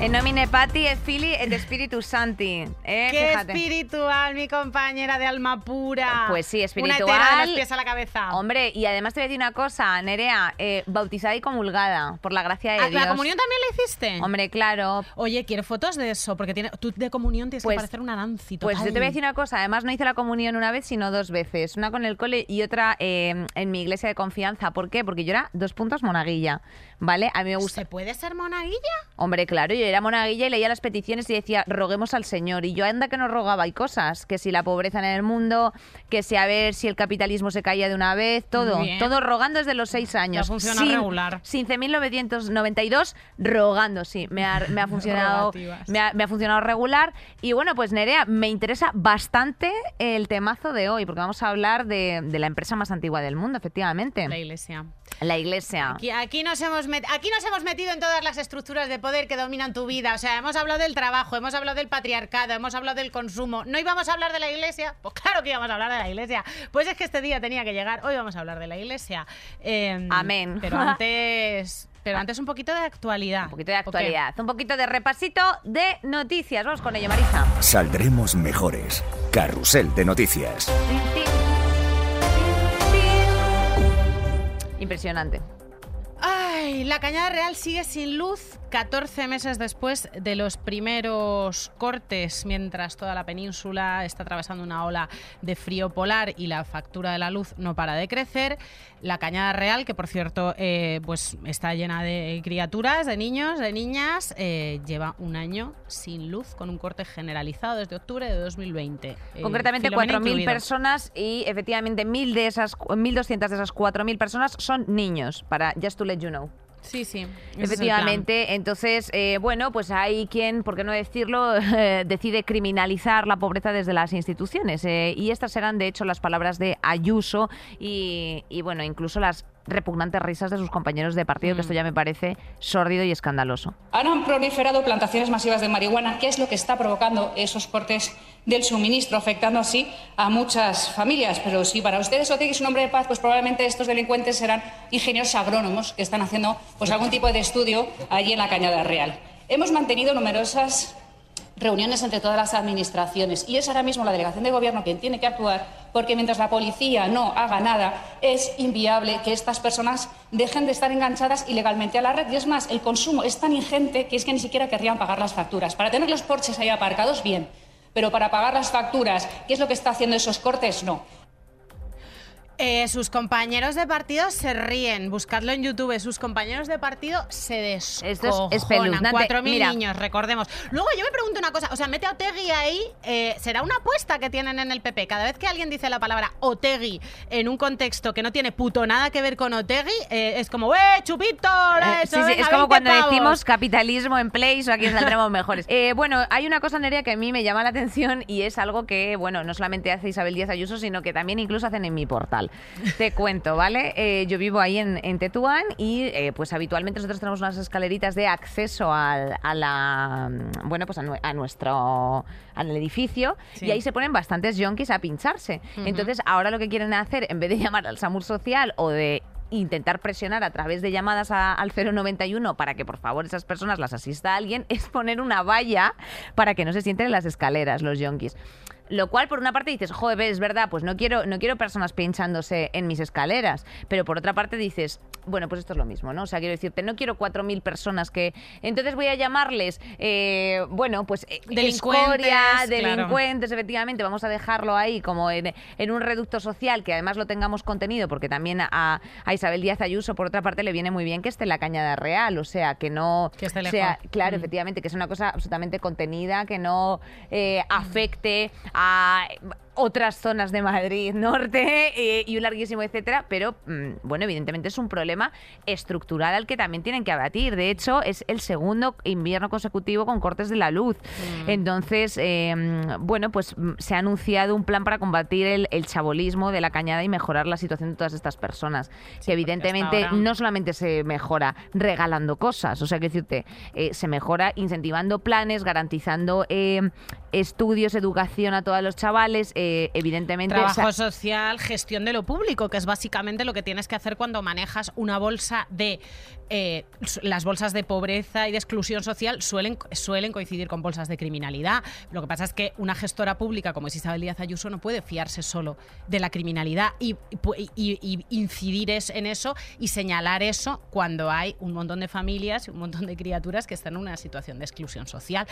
En nomine Patti e Fili et Spiritus Santi. Eh, ¡Qué fíjate. espiritual, mi compañera de alma pura! Pues sí, Una espiritual. entera de los pies a la cabeza. Hombre, y además te voy a decir una cosa, Nerea, eh, bautizada y comulgada, por la gracia de ¿A Dios. ¿La comunión también la hiciste? Hombre, claro. Oye, quiero fotos de eso, porque tiene, tú de comunión tienes Pues- que parecer una Pues total. yo te voy a decir una cosa, además no hice la comunión una vez, sino dos veces. Una con el cole y otra eh, en mi iglesia de confianza. ¿Por qué? Porque yo era dos puntos monaguilla, ¿vale? A mí me gusta... ¿Se puede ser monaguilla? Hombre, claro, yo era monaguilla y leía las peticiones y decía, roguemos al Señor. Y yo anda que no rogaba y cosas, que si la pobreza en el mundo, que si a ver si el capitalismo se caía de una vez, todo, todo rogando desde los seis años. funciona Sin- regular. Sin 1992 rogando, sí, me ha, me ha funcionado, me ha, me ha funcionado regular. Y bueno, pues Nerea, me interesa bastante el temazo de hoy, porque vamos a hablar de, de la empresa más antigua del mundo, efectivamente, La iglesia. La iglesia. Aquí, aquí nos hemos met- aquí nos hemos metido en todas las estructuras de poder que dominan tu vida. O sea, hemos hablado del trabajo, hemos hablado del patriarcado, hemos hablado del consumo. ¿No íbamos a hablar de la iglesia? Pues claro que íbamos a hablar de la iglesia. Pues es que este día tenía que llegar. Hoy vamos a hablar de la iglesia. Eh, Amén. Pero antes, pero antes un poquito de actualidad. Un poquito de actualidad, un poquito de repasito de noticias. Vamos con ello, Marisa. Saldremos mejores. Carrusel de noticias. Impresionante. Ay, la Cañada Real sigue sin luz 14 meses después de los primeros cortes, mientras toda la península está atravesando una ola de frío polar y la factura de la luz no para de crecer. La Cañada Real, que por cierto eh, pues está llena de criaturas, de niños, de niñas, eh, lleva un año sin luz con un corte generalizado desde octubre de 2020. Eh, Concretamente Filomena 4.000 incluido. personas y efectivamente 1.000 de esas, 1.200 de esas 4.000 personas son niños, para just to let you know. Sí, sí. Efectivamente, entonces, eh, bueno, pues hay quien, por qué no decirlo, decide criminalizar la pobreza desde las instituciones. eh, y estas serán, de hecho, las palabras de Ayuso y, y, bueno, incluso las repugnantes risas de sus compañeros de partido, que esto ya me parece sórdido y escandaloso. Han proliferado plantaciones masivas de marihuana, que es lo que está provocando esos cortes del suministro, afectando así a muchas familias. Pero si para ustedes Otegi es un hombre de paz, pues probablemente estos delincuentes serán ingenieros agrónomos que están haciendo pues, algún tipo de estudio allí en la Cañada Real. Hemos mantenido numerosas reuniones entre todas las administraciones. Y es ahora mismo la delegación de gobierno quien tiene que actuar porque mientras la policía no haga nada es inviable que estas personas dejen de estar enganchadas ilegalmente a la red. Y es más el consumo es tan ingente que es que ni siquiera querrían pagar las facturas. Para tener los porches ahí aparcados bien pero para pagar las facturas qué es lo que está haciendo esos cortes no Eh, sus compañeros de partido se ríen. Buscadlo en YouTube. Sus compañeros de partido se descojonan. Esto es. 4.000 Mira. niños, recordemos. Luego yo me pregunto una cosa. O sea, mete a Otegui ahí. eh, ¿Será una apuesta que tienen en el PP? Cada vez que alguien dice la palabra Otegui en un contexto que no tiene puto nada que ver con Otegui, eh, es como, ¡eh, chupito! Eh, eso, sí, sí, venga, es como 20 cuando pavos". decimos capitalismo en place o aquí saldremos mejores. Bueno, hay una cosa, Nerea, que a mí me llama la atención y es algo que, bueno, no solamente hace Isabel Díaz Ayuso, sino que también incluso hacen en mi portal. Te cuento, ¿vale? Eh, yo vivo ahí en, en Tetuán y eh, pues habitualmente nosotros tenemos unas escaleritas de acceso al, a la, mm, bueno, pues a, a nuestro, al edificio Sí. y ahí se ponen bastantes yonkis a pincharse. Entonces, ahora lo que quieren hacer, en vez de llamar al SAMUR social o de intentar presionar a través de llamadas a- al 091 para que por favor esas personas las asista a alguien es poner una valla para que no se sienten en las escaleras los yonkis. Lo cual, por una parte, dices, joder, es verdad, pues no quiero, no quiero personas pinchándose en mis escaleras. Pero por otra parte dices, bueno, pues esto es lo mismo, ¿no? O sea, quiero decirte, no quiero 4.000 personas que... Entonces voy a llamarles, eh, bueno, pues... eh, Delincuentes, escoria, claro. delincuentes, efectivamente, vamos a dejarlo ahí como en, en un reducto social que además lo tengamos contenido, porque también a, a Isabel Díaz Ayuso, por otra parte, le viene muy bien que esté en la cañada real, o sea, que no Que esté sea, claro, Mm. efectivamente, que es una cosa absolutamente contenida, que no eh, afecte a otras zonas de Madrid norte eh, y un larguísimo etcétera, pero mm, bueno, evidentemente es un problema estructural al que también tienen que abatir. De hecho, es el segundo invierno consecutivo con cortes de la luz. Entonces, eh, mm, bueno, pues mm, se ha anunciado un plan para combatir el, el chabolismo de la cañada y mejorar la situación de todas estas personas. que evidentemente ahora- no solamente se mejora regalando cosas, o sea, que decirte, eh, se mejora incentivando planes, garantizando eh, estudios, educación a todos los chavales, eh, evidentemente... Trabajo social, gestión de lo público, que es básicamente lo que tienes que hacer cuando manejas una bolsa de... Eh, las bolsas de pobreza y de exclusión social suelen, suelen coincidir con bolsas de criminalidad. Lo que pasa es que una gestora pública como es Isabel Díaz Ayuso no puede fiarse solo de la criminalidad y, incidir en eso y señalar eso cuando hay un montón de familias y un montón de criaturas que están en una situación de exclusión social.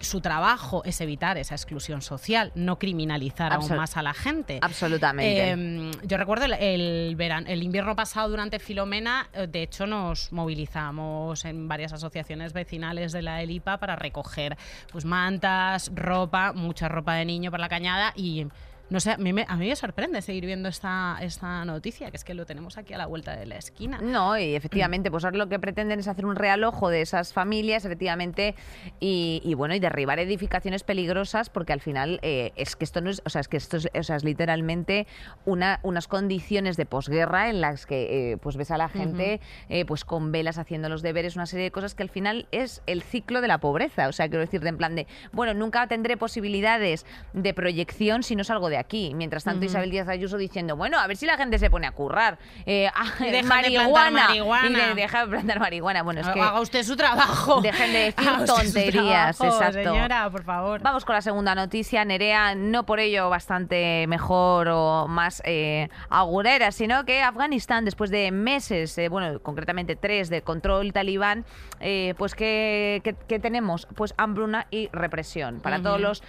Su trabajo es evitar esa exclusión social, no criminalizar aún más a la gente. Absolutamente. Em, yo recuerdo el, verano, el invierno pasado durante Filomena, eh, de hecho nos movilizamos en varias asociaciones vecinales de la ELIPA para recoger pues mantas, ropa, mucha ropa de niño para la cañada y no sé, a mí, me, a mí me sorprende seguir viendo esta, esta noticia, que es que lo tenemos aquí a la vuelta de la esquina. No, y efectivamente, pues ahora lo que pretenden es hacer un realojo de esas familias, efectivamente, y, bueno, y derribar edificaciones peligrosas, porque al final eh, es que esto no es, o sea, es que esto es, o sea, es literalmente una, unas condiciones de posguerra en las que eh, pues ves a la gente eh, pues con velas haciendo los deberes, una serie de cosas que al final es el ciclo de la pobreza. O sea, quiero decir, de en plan de, bueno, nunca tendré posibilidades de proyección si no salgo de aquí. Mientras tanto, Isabel Díaz Ayuso diciendo, bueno, a ver si la gente se pone a currar. Eh, de marihuana, Y de, deja de plantar marihuana. Bueno, es que... Haga usted su trabajo. Dejen de decir tonterías, exacto. Señora, por favor. Vamos con la segunda noticia. Nerea, no por ello bastante mejor o más eh, agurera, sino que Afganistán, después de meses, eh, bueno, concretamente tres, de control talibán, eh, pues ¿qué, tenemos? Pues hambruna y represión. Para todos los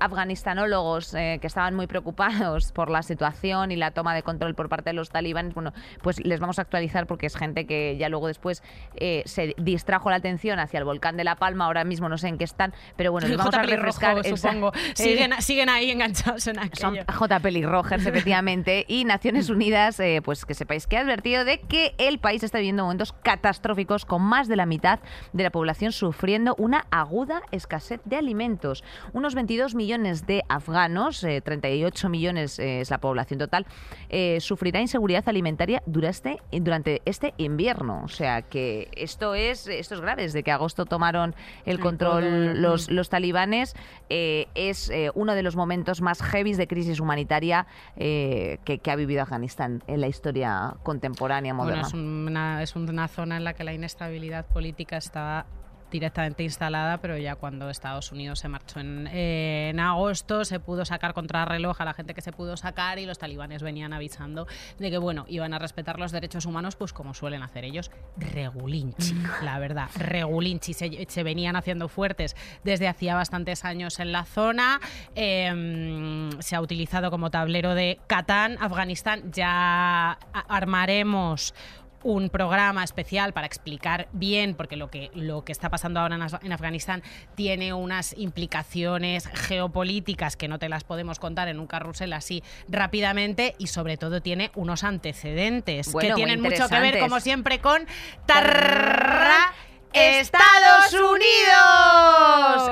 afganistanólogos que estaban muy preocupados por la situación y la toma de control por parte de los talibanes, bueno, pues les vamos a actualizar porque es gente que ya luego después eh, se distrajo la atención hacia el volcán de La Palma, ahora mismo no sé en qué están, pero bueno, les vamos a refrescar. supongo. siguen, siguen, ahí enganchados en aquello. Son J. Rogers, efectivamente, y Naciones Unidas, eh, pues que sepáis que ha advertido de que el país está viviendo momentos catastróficos con más de la mitad de la población sufriendo una aguda escasez de alimentos. Unos 22 millones de afganos, eh, 38 millones eh, es la población total, eh, sufrirá inseguridad alimentaria durante, durante este invierno. O sea que esto es, esto es grave. Desde que agosto tomaron el control los, los talibanes, eh, es uno de los momentos más heavy de crisis humanitaria que, que, ha vivido Afganistán en la historia contemporánea moderna. es, una, es una zona en la que la inestabilidad política está directamente instalada, pero ya cuando Estados Unidos se marchó en, agosto se pudo sacar contra reloj a la gente que se pudo sacar y los talibanes venían avisando de que, bueno, iban a respetar los derechos humanos, pues como suelen hacer ellos, regulinchi, mm. la verdad, regulinchi. Se, venían haciendo fuertes desde hacía bastantes años en la zona. Em, se ha utilizado como tablero de Catán, Afganistán. Ya armaremos un programa especial para explicar bien, porque lo que, lo que está pasando ahora en, Afganistán tiene unas implicaciones geopolíticas que no te las podemos contar en un carrusel así rápidamente y sobre todo tiene unos antecedentes que tienen mucho que ver, como siempre, con Tarra Estados Unidos.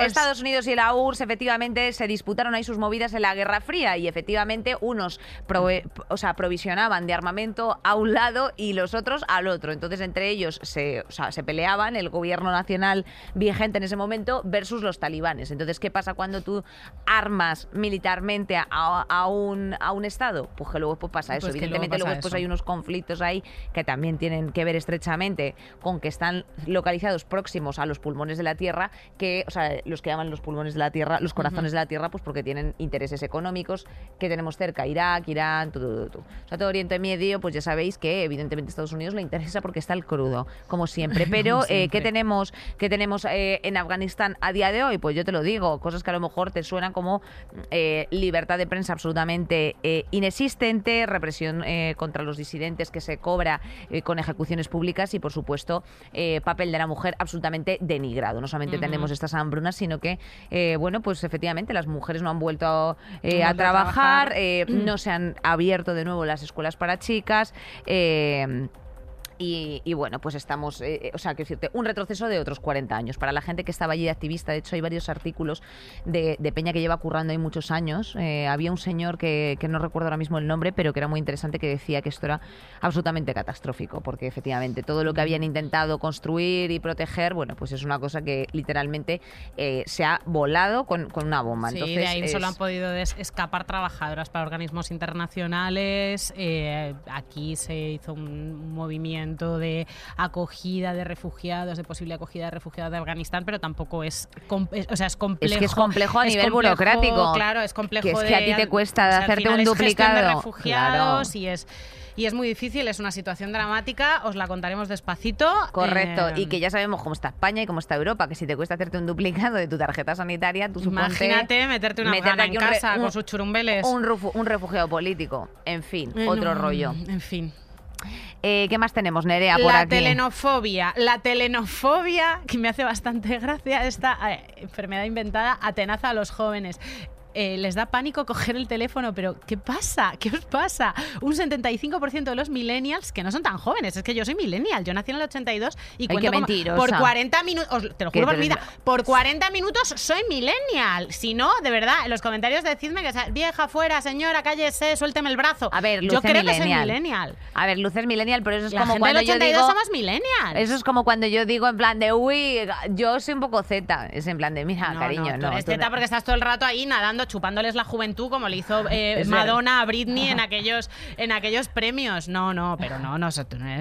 Estados Unidos y la URSS efectivamente se disputaron ahí sus movidas en la Guerra Fría y efectivamente unos o sea, provisionaban de armamento a un lado y los otros al otro. Entonces entre ellos se, se peleaban el gobierno nacional vigente en ese momento versus los talibanes. Entonces, ¿qué pasa cuando tú armas militarmente a, un, a un Estado? Pues que luego pues pasa eso. Evidentemente luego, después hay unos conflictos ahí que también tienen que ver estrechamente con que están localizados próximos a los pulmones de la Tierra, que, o sea, los que llaman los pulmones de la Tierra, los corazones de la Tierra, pues porque tienen intereses económicos que tenemos cerca, Irak, Irán, todo, todo, O sea, todo Oriente Medio, pues ya sabéis que evidentemente a Estados Unidos le interesa porque está el crudo, como siempre. Pero, eh, ¿qué tenemos, qué tenemos eh, en Afganistán a día de hoy? Pues yo te lo digo, cosas que a lo mejor te suenan como eh, libertad de prensa absolutamente inexistente, represión contra los disidentes que se cobra con ejecuciones públicas y, por supuesto, papel de la mujer absolutamente denigrado. No solamente tenemos estas hambrunas, sino que, eh, bueno, pues efectivamente las mujeres no han vuelto eh, a, trabajar, eh, no se han abierto de nuevo las escuelas para chicas. Y, y bueno, pues estamos, eh, eh, o sea, quiero decirte, un retroceso de otros 40 años. Para la gente que estaba allí de activista, de hecho hay varios artículos de, de Peña que lleva currando ahí muchos años. Eh, había un señor que, que no recuerdo ahora mismo el nombre, pero que era muy interesante, que decía que esto era absolutamente catastrófico, porque efectivamente todo lo que habían intentado construir y proteger, bueno, pues es una cosa que literalmente eh, se ha volado con, con una bomba. Sí, Entonces, de ahí solo han podido escapar trabajadoras para organismos internacionales. eh, aquí se hizo un movimiento de acogida de refugiados, de posible acogida de refugiados de Afganistán, pero tampoco es, es- o sea, es complejo. Es que es complejo a es nivel complejo, burocrático. Claro, es complejo. Que es que de- a ti te cuesta o sea, hacerte un es gestión de duplicado. refugiados Claro. y es y es muy difícil, es una situación dramática, os la contaremos despacito. Correcto, eh, y que ya sabemos cómo está España y cómo está Europa, que si te cuesta hacerte un duplicado de tu tarjeta sanitaria, tú suponte Imagínate meterte una meterte en un casa un- con sus churumbeles. un, un refugiado político. En fin, Eh, otro no, rollo. En fin. Eh, ¿Qué más tenemos, Nerea, por la aquí? telenofobia. La telenofobia, que me hace bastante gracia, esta eh, enfermedad inventada atenaza a los jóvenes. Eh, les da pánico coger el teléfono, pero ¿qué pasa? ¿Qué os pasa? Un 75% de los millennials, que no son tan jóvenes, es que yo soy millennial, yo nací en el 82 y Ay, cuento como- mentirosa. por 40 minutos, te lo juro por mi vida, por 40 minutos soy millennial. Si no, de verdad, en los comentarios decidme que sea vieja fuera, señora, cállese, suélteme el brazo. A ver, yo luce creo que soy millennial. millennial. A ver, luces millennial, pero eso es La como gente cuando del yo 82 digo... somos millennials. Eso es como cuando yo digo en plan de, uy, yo soy un poco Z. Es en plan de, mira, cariño, no. eres tú teta no. porque estás todo el rato ahí nadando, chupándoles la juventud como le hizo eh, Madonna a Britney en aquellos, en aquellos premios. No, no, pero no, no,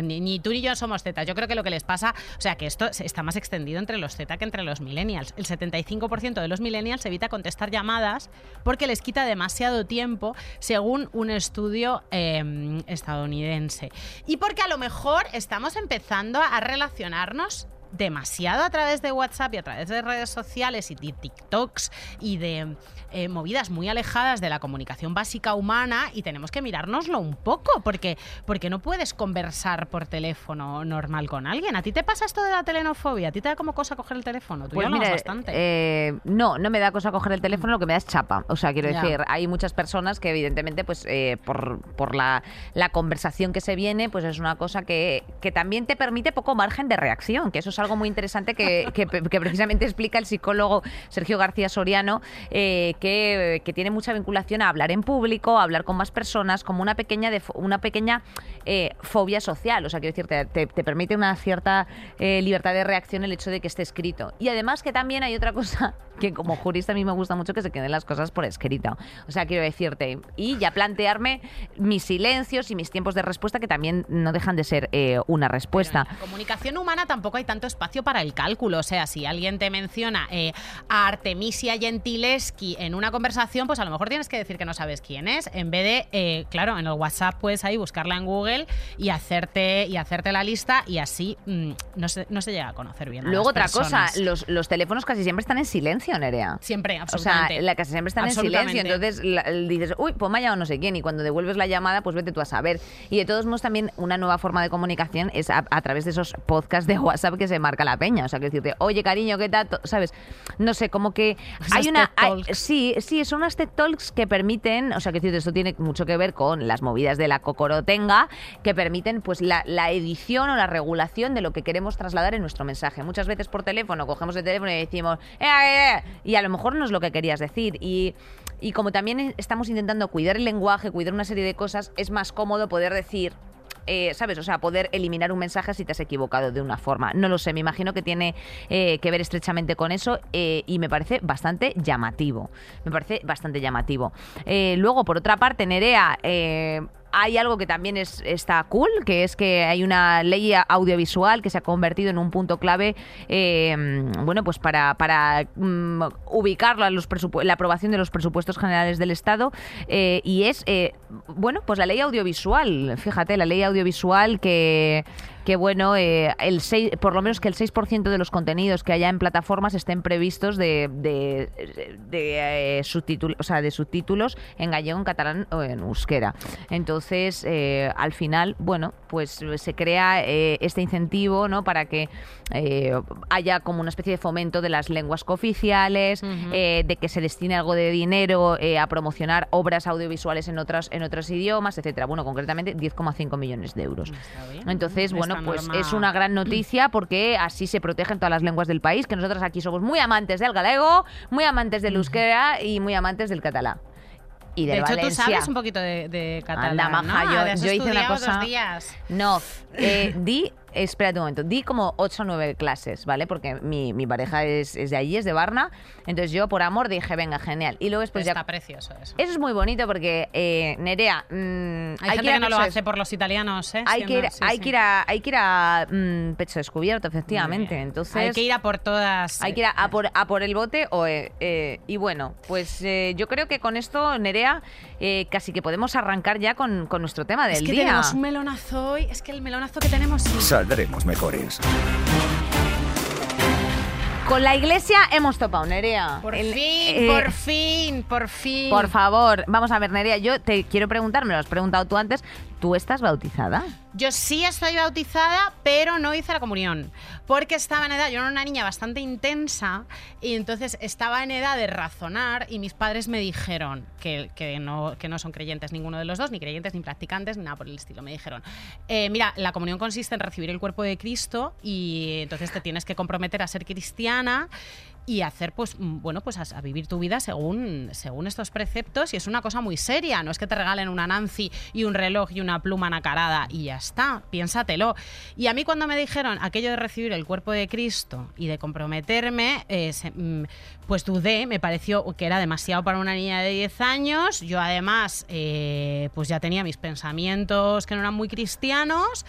ni, ni tú ni yo somos zetas. Yo creo que lo que les pasa, o sea, que esto está más extendido entre los Z que entre los millennials. El 75% de los millennials evita contestar llamadas porque les quita demasiado tiempo, según un estudio eh, estadounidense. Y porque a lo mejor estamos empezando a relacionarnos demasiado a través de WhatsApp y a través de redes sociales y de TikToks y de eh, movidas muy alejadas de la comunicación básica humana y tenemos que mirárnoslo un poco porque, porque no puedes conversar por teléfono normal con alguien. ¿A ti te pasa esto de la telenofobia? ¿A ti te da como cosa coger el teléfono? Tú Pues ya hablamos mira, bastante. eh, no, no me da cosa coger el teléfono, lo que me da es chapa. O sea, quiero Ya. decir, hay muchas personas que evidentemente, pues eh, por, por la, la conversación que se viene, pues es una cosa que, que también te permite poco margen de reacción, que eso es algo muy interesante que, que- que precisamente explica el psicólogo Sergio García Soriano, eh, que, que tiene mucha vinculación a hablar en público, a hablar con más personas, como una pequeña, defo- una pequeña eh, fobia social. O sea, quiero decir, te permite una cierta eh, libertad de reacción el hecho de que esté escrito. Y además que también hay otra cosa que como jurista a mí me gusta mucho que se queden las cosas por escrito. O sea, quiero decirte, y ya plantearme mis silencios y mis tiempos de respuesta que también no dejan de ser eh, una respuesta. En la comunicación humana tampoco hay tanto espacio para el cálculo. O sea, si alguien te menciona eh, a Artemisia Gentileschi en una conversación, pues a lo mejor tienes que decir que no sabes quién es. En vez de, eh, claro, en el WhatsApp puedes ahí buscarla en Google y hacerte, y hacerte la lista y así mm, no, se, no se llega a conocer bien. a Luego las otra cosa, los, los teléfonos casi siempre están en silencio, Nerea. Siempre, O sea, absolutamente. la casi siempre están en Absolutamente. silencio. Entonces la- dices, uy, pues me ha no sé quién. Y cuando devuelves la llamada, pues vete tú a saber. Y de todos modos, también una nueva forma de comunicación es a, a través de esos podcasts de WhatsApp que se marca la peña. O sea, que decirte, oye, cariño, ¿qué tal? ¿Sabes? No sé, como que Esas hay una. Hay- sí, sí, son unas TED Talks que permiten, o sea, que decirte, esto tiene mucho que ver con las movidas de la cocorotenga, que permiten, pues, la, la edición o la regulación de lo que queremos trasladar en nuestro mensaje. Muchas veces por teléfono cogemos el teléfono y decimos, "Eh, eh, eh", y a lo mejor no es lo que querías decir. Y, y como también estamos intentando cuidar el lenguaje, cuidar una serie de cosas, es más cómodo poder decir. eh, ¿Sabes? O sea, poder eliminar un mensaje si te has equivocado de una forma. No lo sé, me imagino que tiene eh, que ver estrechamente con eso eh, y me parece bastante llamativo. Me parece bastante llamativo. Luego, por otra parte, Nerea, hay algo que también es, está cool, que es que hay una ley audiovisual que se ha convertido en un punto clave, eh, bueno, pues para, para mm, ubicarlo en los la aprobación de los presupuestos generales del Estado, eh, y es, eh, bueno, pues la ley audiovisual, fíjate, la ley audiovisual que que bueno, eh, el 6, por lo menos que el 6% de los contenidos que haya en plataformas estén previstos de, de, de, eh, subtítulos, o sea, de subtítulos en gallego, en catalán o en euskera. Entonces, eh, al final, bueno, pues se crea eh, este incentivo, ¿no? Para que eh, haya como una especie de fomento de las lenguas cooficiales, eh, de que se destine algo de dinero eh, a promocionar obras audiovisuales en otras en otros idiomas, etcétera. Bueno, concretamente 10,5 millones de euros. Entonces, bueno, pues normal. es una gran noticia porque así se protegen todas las lenguas del país, que nosotros aquí somos muy amantes del galego, muy amantes del euskera y muy amantes del catalán. Y De hecho, tú sabes un poquito de, de catalán, Anda, maja, ¿no? yo- yo hice una cosa- dos días. No, eh, di, espérate un momento, di como 8 o 9 clases, ¿vale? Porque mi, mi pareja es, es de allí, es de Varna, entonces yo por amor dije, venga, genial. Y luego después Está ya... precioso eso. Eso es muy bonito porque, eh, Nerea, mm, Hay, gente ir a que no lo hace por los italianos, ¿eh? hay que, ir, sí, hay, sí. que ir a, hay que ir a mm, pecho descubierto, efectivamente. Entonces, Hay que ir a por todas. hay que ir a, a por, a por el bote. O, eh, eh, y bueno, pues eh, yo creo que con esto, Nerea, eh, casi que podemos arrancar ya con, con nuestro tema del Es que día. tenemos un melonazo hoy. Es que el melonazo que tenemos sí. Saldremos mejores. Con la iglesia hemos topado, Nerea. Por El- fin, eh, por fin, por fin. Por favor, vamos a ver, Nerea, yo te quiero preguntar, me lo has preguntado tú antes, ¿tú estás bautizada? Yo sí estoy bautizada, pero no hice la comunión. Porque estaba en edad, yo era una niña bastante intensa, y entonces estaba en edad de razonar, y mis padres me dijeron que, que no, que no son creyentes ninguno de los dos, ni creyentes, ni practicantes, ni nada por el estilo. Me dijeron, eh, mira, la comunión consiste en recibir el cuerpo de Cristo, y entonces te tienes que comprometer a ser cristiana y hacer pues mm, bueno pues a, vivir tu vida según según estos preceptos y es una cosa muy seria no es que te regalen una Nancy y un reloj y una pluma nacarada y ya está piénsatelo. Y a mí cuando me dijeron aquello de recibir el cuerpo de Cristo y de comprometerme eh, mm, pues dudé me pareció que era demasiado para una niña de 10 años. Yo además eh, pues ya tenía mis pensamientos que no eran muy cristianos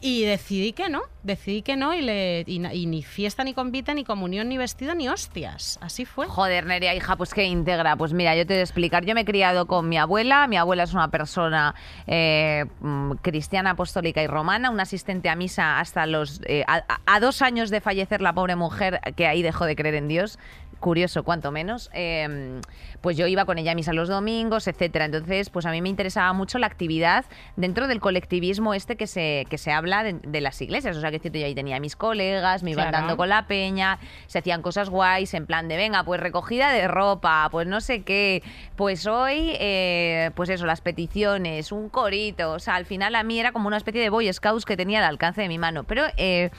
y decidí que no, decidí que no y, le, y, ni fiesta, ni convite, ni comunión, ni vestido, ni hostias. Así fue. Joder, Nerea, hija, pues que íntegra. Pues mira, yo te voy a explicar. Yo me he criado con mi abuela. Mi abuela es una persona eh, mm, cristiana, apostólica y romana, una asistente a misa hasta los... eh, a dos años de fallecer la pobre mujer, que ahí dejó de creer en Dios. Curioso, cuanto menos. eh, pues yo iba con ella a misa los domingos, etcétera. Entonces, pues a mí me interesaba mucho la actividad dentro del colectivismo este que se, que se habla de, de las iglesias. O sea, que decirte, yo ahí tenía a mis colegas, me iban Claro. dando con la peña, se hacían cosas guays, en plan de, venga, pues recogida de ropa, pues no sé qué, pues hoy, eh, pues eso, las peticiones, un corito, o sea, al final a mí era como una especie de Boy Scouts que tenía al alcance de mi mano, pero... Eh,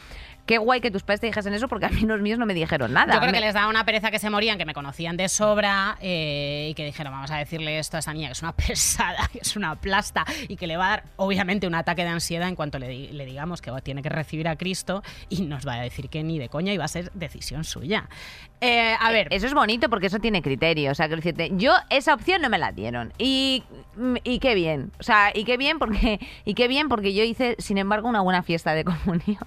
Qué guay que tus padres te dijesen eso porque a mí los míos no me dijeron nada. Yo creo Me- que les daba una pereza que se morían, que me conocían de sobra eh, y que dijeron, vamos a decirle esto a esta niña, que es una pesada, que es una plasta y que le va a dar, obviamente, un ataque de ansiedad en cuanto le, di- le digamos que tiene que recibir a Cristo y nos va a decir que ni de coña y va a ser decisión suya. Eh, a ver, Eso es bonito porque eso tiene criterio. O sea, que decirte, yo esa opción no me la dieron. Y, y qué bien. O sea, y qué bien porque, y qué bien porque yo hice, sin embargo, una buena fiesta de comunión.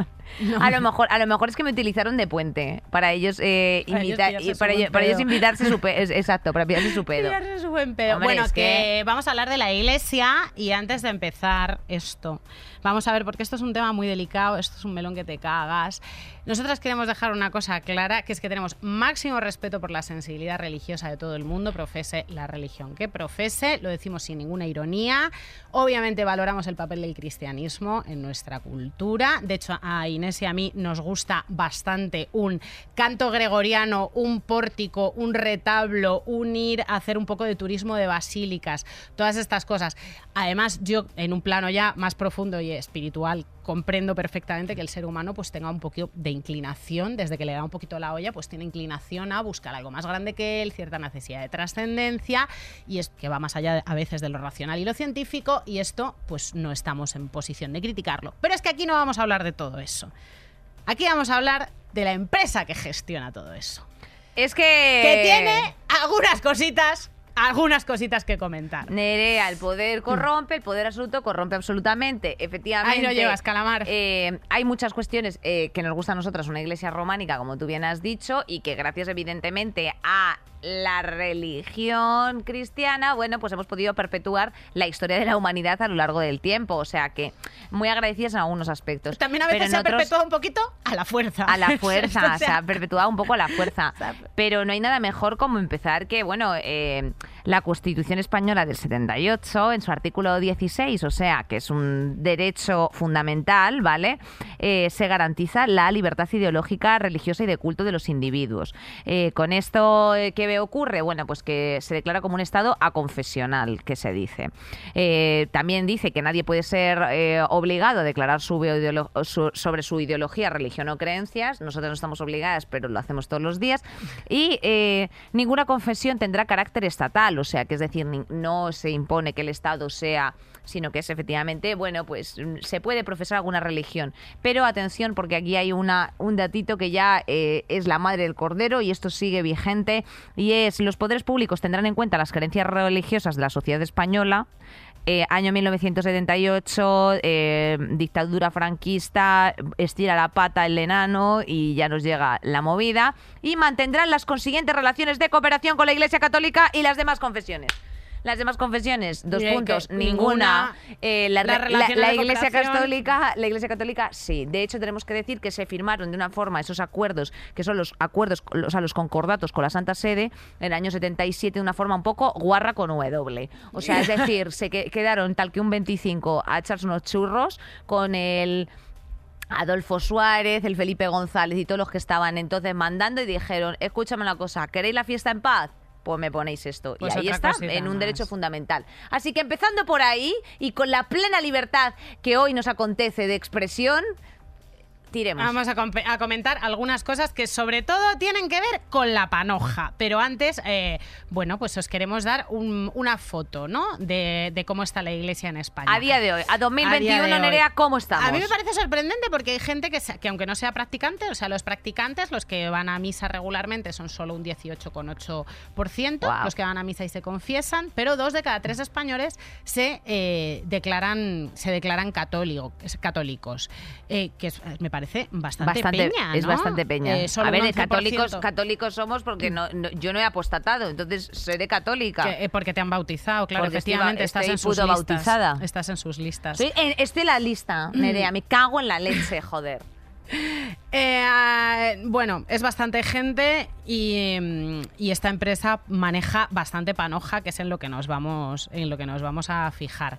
A lo mejor, a lo mejor es que me utilizaron de puente para ellos eh, Para ellos para, su ellos, para ellos pedo. invitarse su pe- es- exacto, para pillarse su pedo. Pillarse su buen pedo. Hombre, bueno, es que... que- vamos a hablar de la iglesia y antes de empezar esto, vamos a ver, porque esto es un tema muy delicado, esto es un melón que te cagas. Nosotras queremos dejar una cosa clara, que es que tenemos máximo respeto por la sensibilidad religiosa de todo el mundo, profese la religión que profese, lo decimos sin ninguna ironía. Obviamente valoramos el papel del cristianismo en nuestra cultura. De hecho, a Inés y a mí nos gusta bastante un canto gregoriano, un pórtico, un retablo, un ir a hacer un poco de turismo de basílicas, todas estas cosas. Además, yo en un plano ya más profundo y espiritual comprendo perfectamente que el ser humano pues tenga un poquito de inclinación, desde que le da un poquito la olla, pues tiene inclinación a buscar algo más grande que él, cierta necesidad de trascendencia y es que va más allá de- a veces de lo racional y lo científico y esto pues no estamos en posición de criticarlo. Pero es que aquí no vamos a hablar de todo eso. Aquí vamos a hablar de la empresa que gestiona todo eso. Es que... Que tiene algunas cositas, algunas cositas que comentar. Nerea, el poder corrompe, el poder absoluto corrompe absolutamente. Efectivamente. Ahí lo llevas, calamar. eh, hay muchas cuestiones eh, que nos gusta a nosotras, una iglesia románica, como tú bien has dicho, y que gracias evidentemente a la religión cristiana, bueno, pues hemos podido perpetuar la historia de la humanidad a lo largo del tiempo. O sea que muy agradecidas en algunos aspectos. También a veces se ha otros- perpetuado un poquito a la fuerza. a la fuerza, O se ha perpetuado un poco a la fuerza. Pero no hay nada mejor como empezar que, bueno, eh, la Constitución española del 78, en su artículo 16, o sea, que es un derecho fundamental, ¿vale? Eh, se garantiza la libertad ideológica, religiosa y de culto de los individuos. Eh, con esto, eh, ¿qué ocurre? Bueno, pues que se declara como un Estado aconfesional, que se dice. También dice que nadie puede ser obligado a declarar sobre su ideología, religión o creencias. Nosotros no estamos obligadas, pero lo hacemos todos los días. Y ninguna confesión tendrá carácter estatal, o sea, que es decir, no se impone que el Estado sea sino que es efectivamente, bueno, pues mm, se puede profesar alguna religión. Pero atención, porque aquí hay una, un datito que ya eh, es la madre del cordero y esto sigue vigente, y es los poderes públicos tendrán en cuenta las creencias religiosas de la sociedad española. Eh, año 1978, eh, dictadura franquista, estira la pata el enano y ya nos llega la movida. Y mantendrán las consiguientes relaciones de cooperación con la Iglesia Católica y las demás confesiones. Las demás confesiones, dos puntos, que ninguna. Eh, la, la- Iglesia. Católica, la Iglesia Católica sí. De hecho, tenemos que decir que se firmaron de una forma esos acuerdos, que son los acuerdos, o sea, los concordatos con la Santa Sede, en el año 77 de una forma un poco guarra con W. O sea, es decir, se que- quedaron tal que un 25 a echarse unos churros con el Adolfo Suárez, el Felipe González y todos los que estaban entonces mandando y dijeron, escúchame una cosa, ¿queréis la fiesta en paz? Pues me ponéis esto. Pues y ahí otra está, en un más. derecho fundamental. Así que empezando por ahí y con la plena libertad que hoy nos acontece de expresión, tiremos. Vamos a, comentar algunas cosas que sobre todo tienen que ver con la panoja. Pero antes, eh, bueno, pues os queremos dar un- una foto, ¿no? De, de cómo está la iglesia en España. a día de hoy, a A 2021, día de hoy. Nerea, ¿cómo estamos? A mí me parece sorprendente porque hay gente que, aunque no sea practicante, o sea, los practicantes, los que van a misa regularmente son solo un 18,8%, Guau. los que van a misa y se confiesan, pero dos de cada tres españoles se eh, declaran se declaran católico- católicos, eh, que es- me parece bastante, Bastante, peña, es bastante peña. Eh, a ver, de católicos, 11%. católicos somos porque no, no- yo no he apostatado, entonces seré católica. Que, eh, porque te han bautizado, claro, Porque efectivamente estás en sus listas. Estás en sus listas. Soy en- estoy en la lista, Nerea, me cago en la leche, joder. Eh, bueno, es bastante gente y, mm, y esta empresa maneja bastante panoja, que es en lo que nos vamos, en lo que nos vamos a fijar.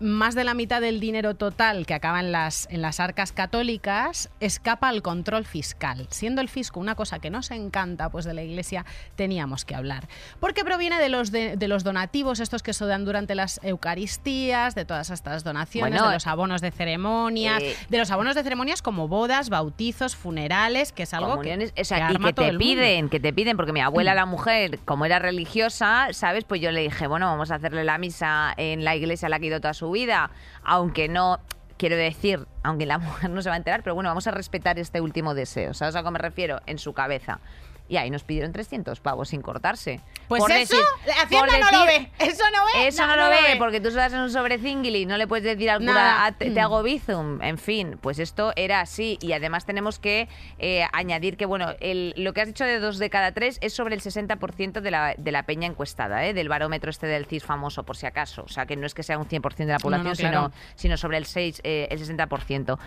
Más de la mitad del dinero total que acaba en las, en las arcas católicas escapa al control fiscal. Siendo el fisco una cosa que nos encanta, pues de la Iglesia teníamos que hablar. Porque proviene de los, de, de los donativos, estos que se dan durante las Eucaristías, de todas estas donaciones, Bueno, de los abonos de ceremonias, eh, de los abonos de ceremonias como bodas, bautizos, funerales, que es algo que, o sea, que y arma que todo te el mundo. piden, que te piden, porque mi abuela, la mujer, como era religiosa, ¿sabes? Pues yo le dije, bueno, vamos a hacerle la misa en la iglesia a la que ha ido toda su vida, aunque no, quiero decir, aunque la mujer no se va a enterar, pero bueno, vamos a respetar este último deseo, ¿sabes a qué me refiero? En su cabeza. Y ahí nos pidieron 300 pavos sin cortarse. Pues Por eso, decir- Hacienda por no lo ve. Eso no ve. Eso no, lo ve, porque tú estás en un sobre y no le puedes decir al cura. "Ah, te, te hago bizum. En fin, pues esto era así. Y además tenemos que eh, añadir que, bueno, el- lo que has dicho de dos de cada tres es sobre el 60% de la, de la peña encuestada, ¿eh? del barómetro este del CIS famoso, por si acaso. O sea, que no es que sea un 100% de la población, no, claro. sino, sino sobre el, 6, eh, el 60%.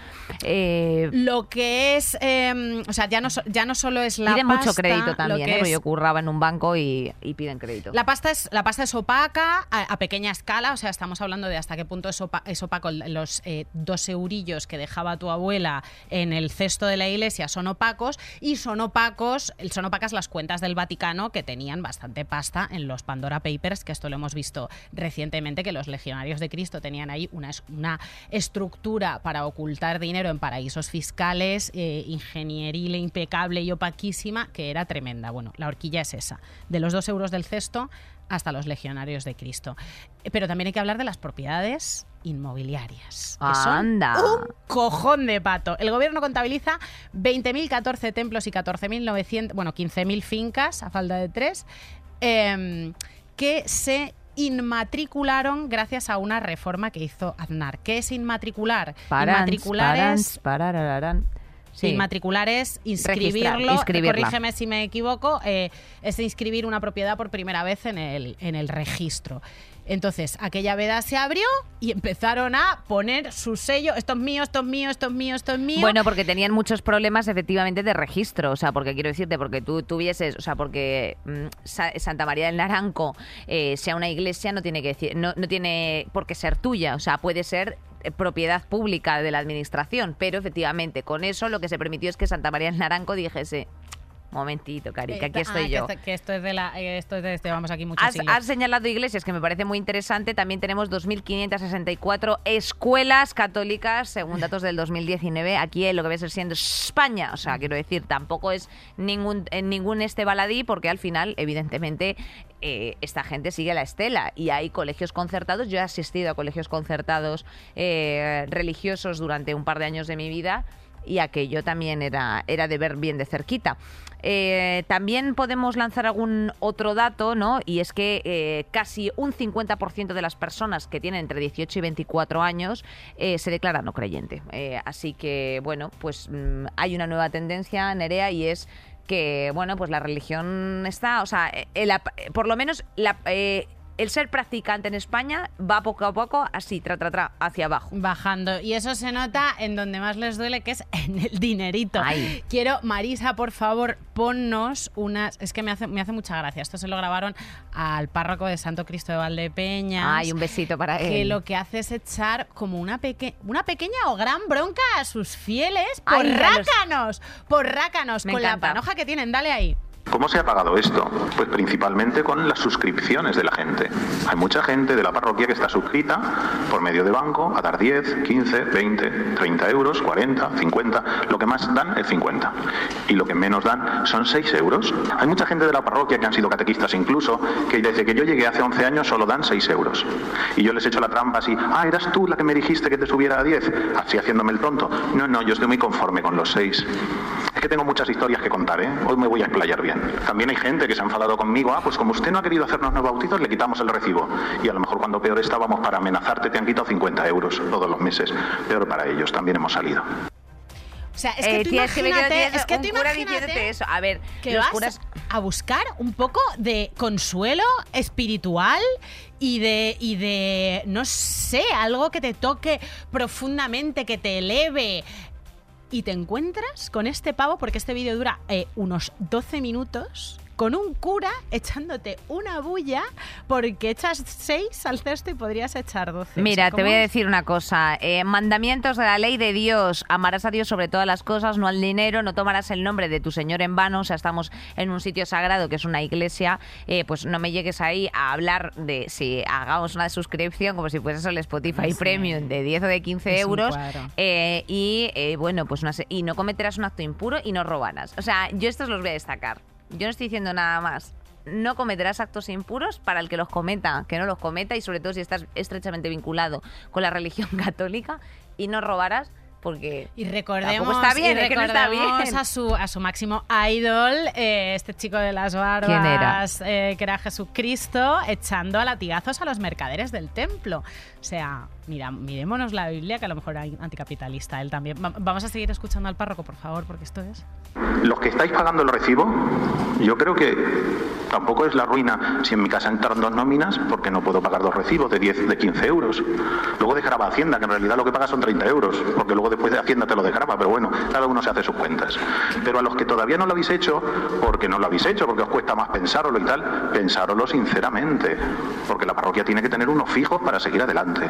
Eh, Lo que es, eh, o sea, ya no, ya no solo es la pasta, mucho crédito también, ¿eh? Porque yo curraba en un banco y, y piden crédito. La pasta, es, la pasta es opaca a, a pequeña escala, o sea, estamos hablando de hasta qué punto es, opa- es opaco. Los eh, dos eurillos que dejaba tu abuela en el cesto de la iglesia son opacos y son opacos, son opacas las cuentas del Vaticano que tenían bastante pasta en los Pandora Papers, que esto lo hemos visto recientemente, que los legionarios de Cristo tenían ahí una, una estructura para ocultar dinero en paraísos fiscales, eh, ingenieril, impecable y opaquísima, que era tremenda. Bueno, la horquilla es esa, de los dos euros del cesto hasta los legionarios de Cristo. Eh, Pero también hay que hablar de las propiedades inmobiliarias. Que son Anda. un cojón de pato. El gobierno contabiliza 20.014 templos y 14.900, bueno, 15.000 fincas, a falta de tres, em, que se inmatricularon gracias a una reforma que hizo Aznar. ¿Qué es inmatricular? Parans, inmatricular parans, es. Sí. Inmatricular es inscribirlo, corrígeme si me equivoco, eh, es inscribir una propiedad por primera vez en el, en el registro. Entonces, aquella veda se abrió y empezaron a poner su sello, esto es mío, esto es mío, esto es mío, esto es mío. Bueno, porque tenían muchos problemas efectivamente de registro, o sea, porque quiero decirte, porque tú tuvieses, o sea, porque mm, Sa- Santa María del Naranco eh, sea una iglesia no tiene que decir, no, no tiene por qué ser tuya, o sea, puede ser propiedad pública de la administración, pero efectivamente con eso lo que se permitió es que Santa María del Naranco dijese, momentito, cari, que aquí estoy ah, yo. Que, esto- que esto es de la, eh, esto es de este, vamos aquí muchos Has, siglos. has señalado iglesias que me parece muy interesante. También tenemos 2.564 escuelas católicas, según datos del 2019, aquí en lo que va a ser siendo España. O sea, quiero decir, tampoco es ningún, en ningún este baladí, porque al final, evidentemente, eh, esta gente sigue la estela y hay colegios concertados. Yo he asistido a colegios concertados eh, religiosos durante un par de años de mi vida y aquello también era, era de ver bien de cerquita. Eh, también podemos lanzar algún otro dato, ¿no? Y es que eh, casi un 50% de las personas que tienen entre 18 y 24 años eh, se declaran no creyente. Así que, bueno, pues mm, hay una nueva tendencia, Nerea, y es que, bueno, pues la religión está, o sea, por lo menos la, el ser practicante en España va poco a poco así, tra, tra, tra, hacia abajo. Bajando. Y eso se nota en donde más les duele, que es en el dinerito. Ay. Quiero, Marisa, por favor, ponnos unas. Es que me hace, me hace mucha gracia. Esto se lo grabaron al párroco de Santo Cristo de Valdepeñas. Ay, un besito para él. Que lo que hace es echar como una, peque una pequeña o gran bronca a sus fieles por Ay, los- rácanos. Por rácanos. Me con encanta. la panoja que tienen. Dale ahí. ¿Cómo se ha pagado esto? Pues principalmente con las suscripciones de la gente. Hay mucha gente de la parroquia que está suscrita por medio de banco a dar 10, 15, 20, 30 euros, 40, 50. Lo que más dan es 50. Y lo que menos dan son 6 euros. Hay mucha gente de la parroquia que han sido catequistas incluso, que desde que yo llegué hace 11 años solo dan 6 euros. Y yo les he hecho la trampa así, ah, eras tú la que me dijiste que te subiera a 10, así haciéndome el tonto. No, no, yo estoy muy conforme con los 6. Es que tengo muchas historias que contar, ¿eh? Hoy me voy a explayar bien. También hay gente que se ha enfadado conmigo, ah, pues como usted no ha querido hacernos los bautizos, le quitamos el recibo. Y a lo mejor cuando peor estábamos para amenazarte te han quitado 50 euros todos los meses. Peor para ellos, también hemos salido. O sea, es que Eh, tú que que imagínate, es que un tú cura diciéndote eso. A ver, que los vas curas... a buscar un poco de consuelo espiritual y de, y de, no sé, algo que te toque profundamente, que te eleve. Y te encuentras con este pavo, porque este vídeo dura eh, unos 12 minutos, con un cura echándote una bulla porque echas 6 al cesto y podrías echar 12. O Mira, sea, te voy ¿cómo a decir una cosa. Eh, mandamientos de la ley de Dios. Amarás a Dios sobre todas las cosas, no al dinero. No tomarás el nombre de tu Señor en vano. O sea, estamos en un sitio sagrado que es una iglesia. Eh, pues no me llegues ahí a hablar de si hagamos una suscripción como si fuese el Spotify Sí. Premium de 10 o de 15 Es un euros. Eh, y bueno, pues una y no cometerás un acto impuro y no robarás. O sea, yo estos los voy a destacar. Yo no estoy diciendo nada más. No cometerás actos impuros para el que los cometa, que no los cometa y sobre todo si estás estrechamente vinculado con la religión católica y no robarás porque Y recordemos, está bien, y es que no está bien. a su a su máximo idol, eh, este chico de las barbas, eh, que era Jesucristo, echando a latigazos a los mercaderes del templo. O sea, mira, mirémonos la Biblia, que a lo mejor hay anticapitalista él también. Va- vamos a seguir escuchando al párroco, por favor, porque esto es... Los que estáis pagando el recibo, yo creo que tampoco es la ruina si en mi casa entran dos nóminas porque no puedo pagar dos recibos de 10, de 15 euros. Luego desgraba Hacienda, que en realidad lo que paga son 30 euros, porque luego después de Hacienda te lo desgraba, pero bueno, cada uno se hace sus cuentas. Pero a los que todavía no lo habéis hecho, porque no lo habéis hecho, porque os cuesta más pensároslo y tal, pensároslo sinceramente, porque la parroquia tiene que tener unos fijos para seguir adelante.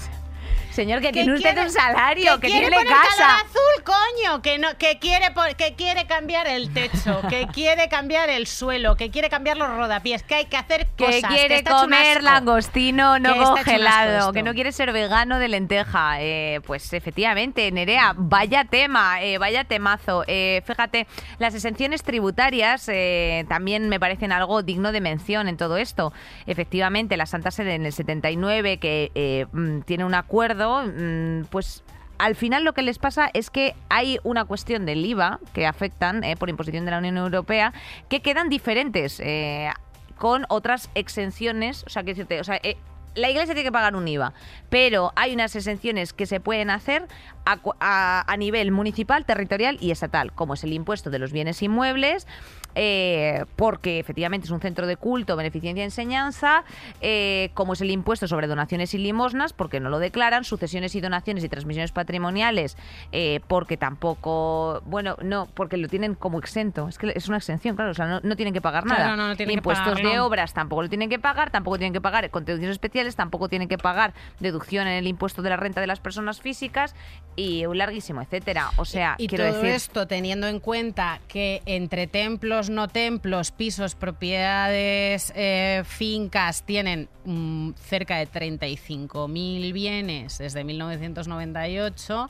señor que que tiene usted quiere- un salario, que, quiere tiene casa. azul, coño, que no, que quiere que quiere cambiar el techo, que quiere cambiar el suelo, que quiere cambiar los rodapiés, que hay que hacer Que cosas. quiere hecho un comer langostino no Que congelado, que no quiere ser vegano de lenteja. Eh, pues efectivamente, Nerea, vaya tema, eh, vaya temazo. Eh, fíjate, las exenciones tributarias eh, también me parecen algo digno de mención en todo esto. Efectivamente, la Santa Sede en el 79, que eh, mm, tiene un acuerdo, mm, pues al final lo que les pasa es que hay una cuestión del IVA que afectan eh, por imposición de la Unión Europea que quedan diferentes eh, con otras exenciones. O sea, que decirte, eh, la iglesia tiene que pagar un IVA, pero hay unas exenciones que se pueden hacer a, cu- a- a nivel municipal, territorial y estatal, como es el impuesto de los bienes inmuebles, eh, porque efectivamente es un centro de culto, beneficencia y enseñanza, eh, como es el impuesto sobre donaciones y limosnas, porque no lo declaran, sucesiones y donaciones y transmisiones patrimoniales, eh, porque tampoco, bueno, no, porque lo tienen como exento, es que es una exención, claro, o sea, no, no tienen que pagar Claro, nada. no, no tienen que Impuestos de obras tampoco lo tienen que pagar, tampoco tienen que pagar contribuciones especiales, tampoco tienen que pagar deducción en el impuesto de la renta de las personas físicas y un larguísimo, etcétera. O sea, Y quiero todo decir, esto teniendo en cuenta que entre templos, no templos, pisos, propiedades, eh, fincas tienen mm, cerca de 35.000 bienes desde 1998,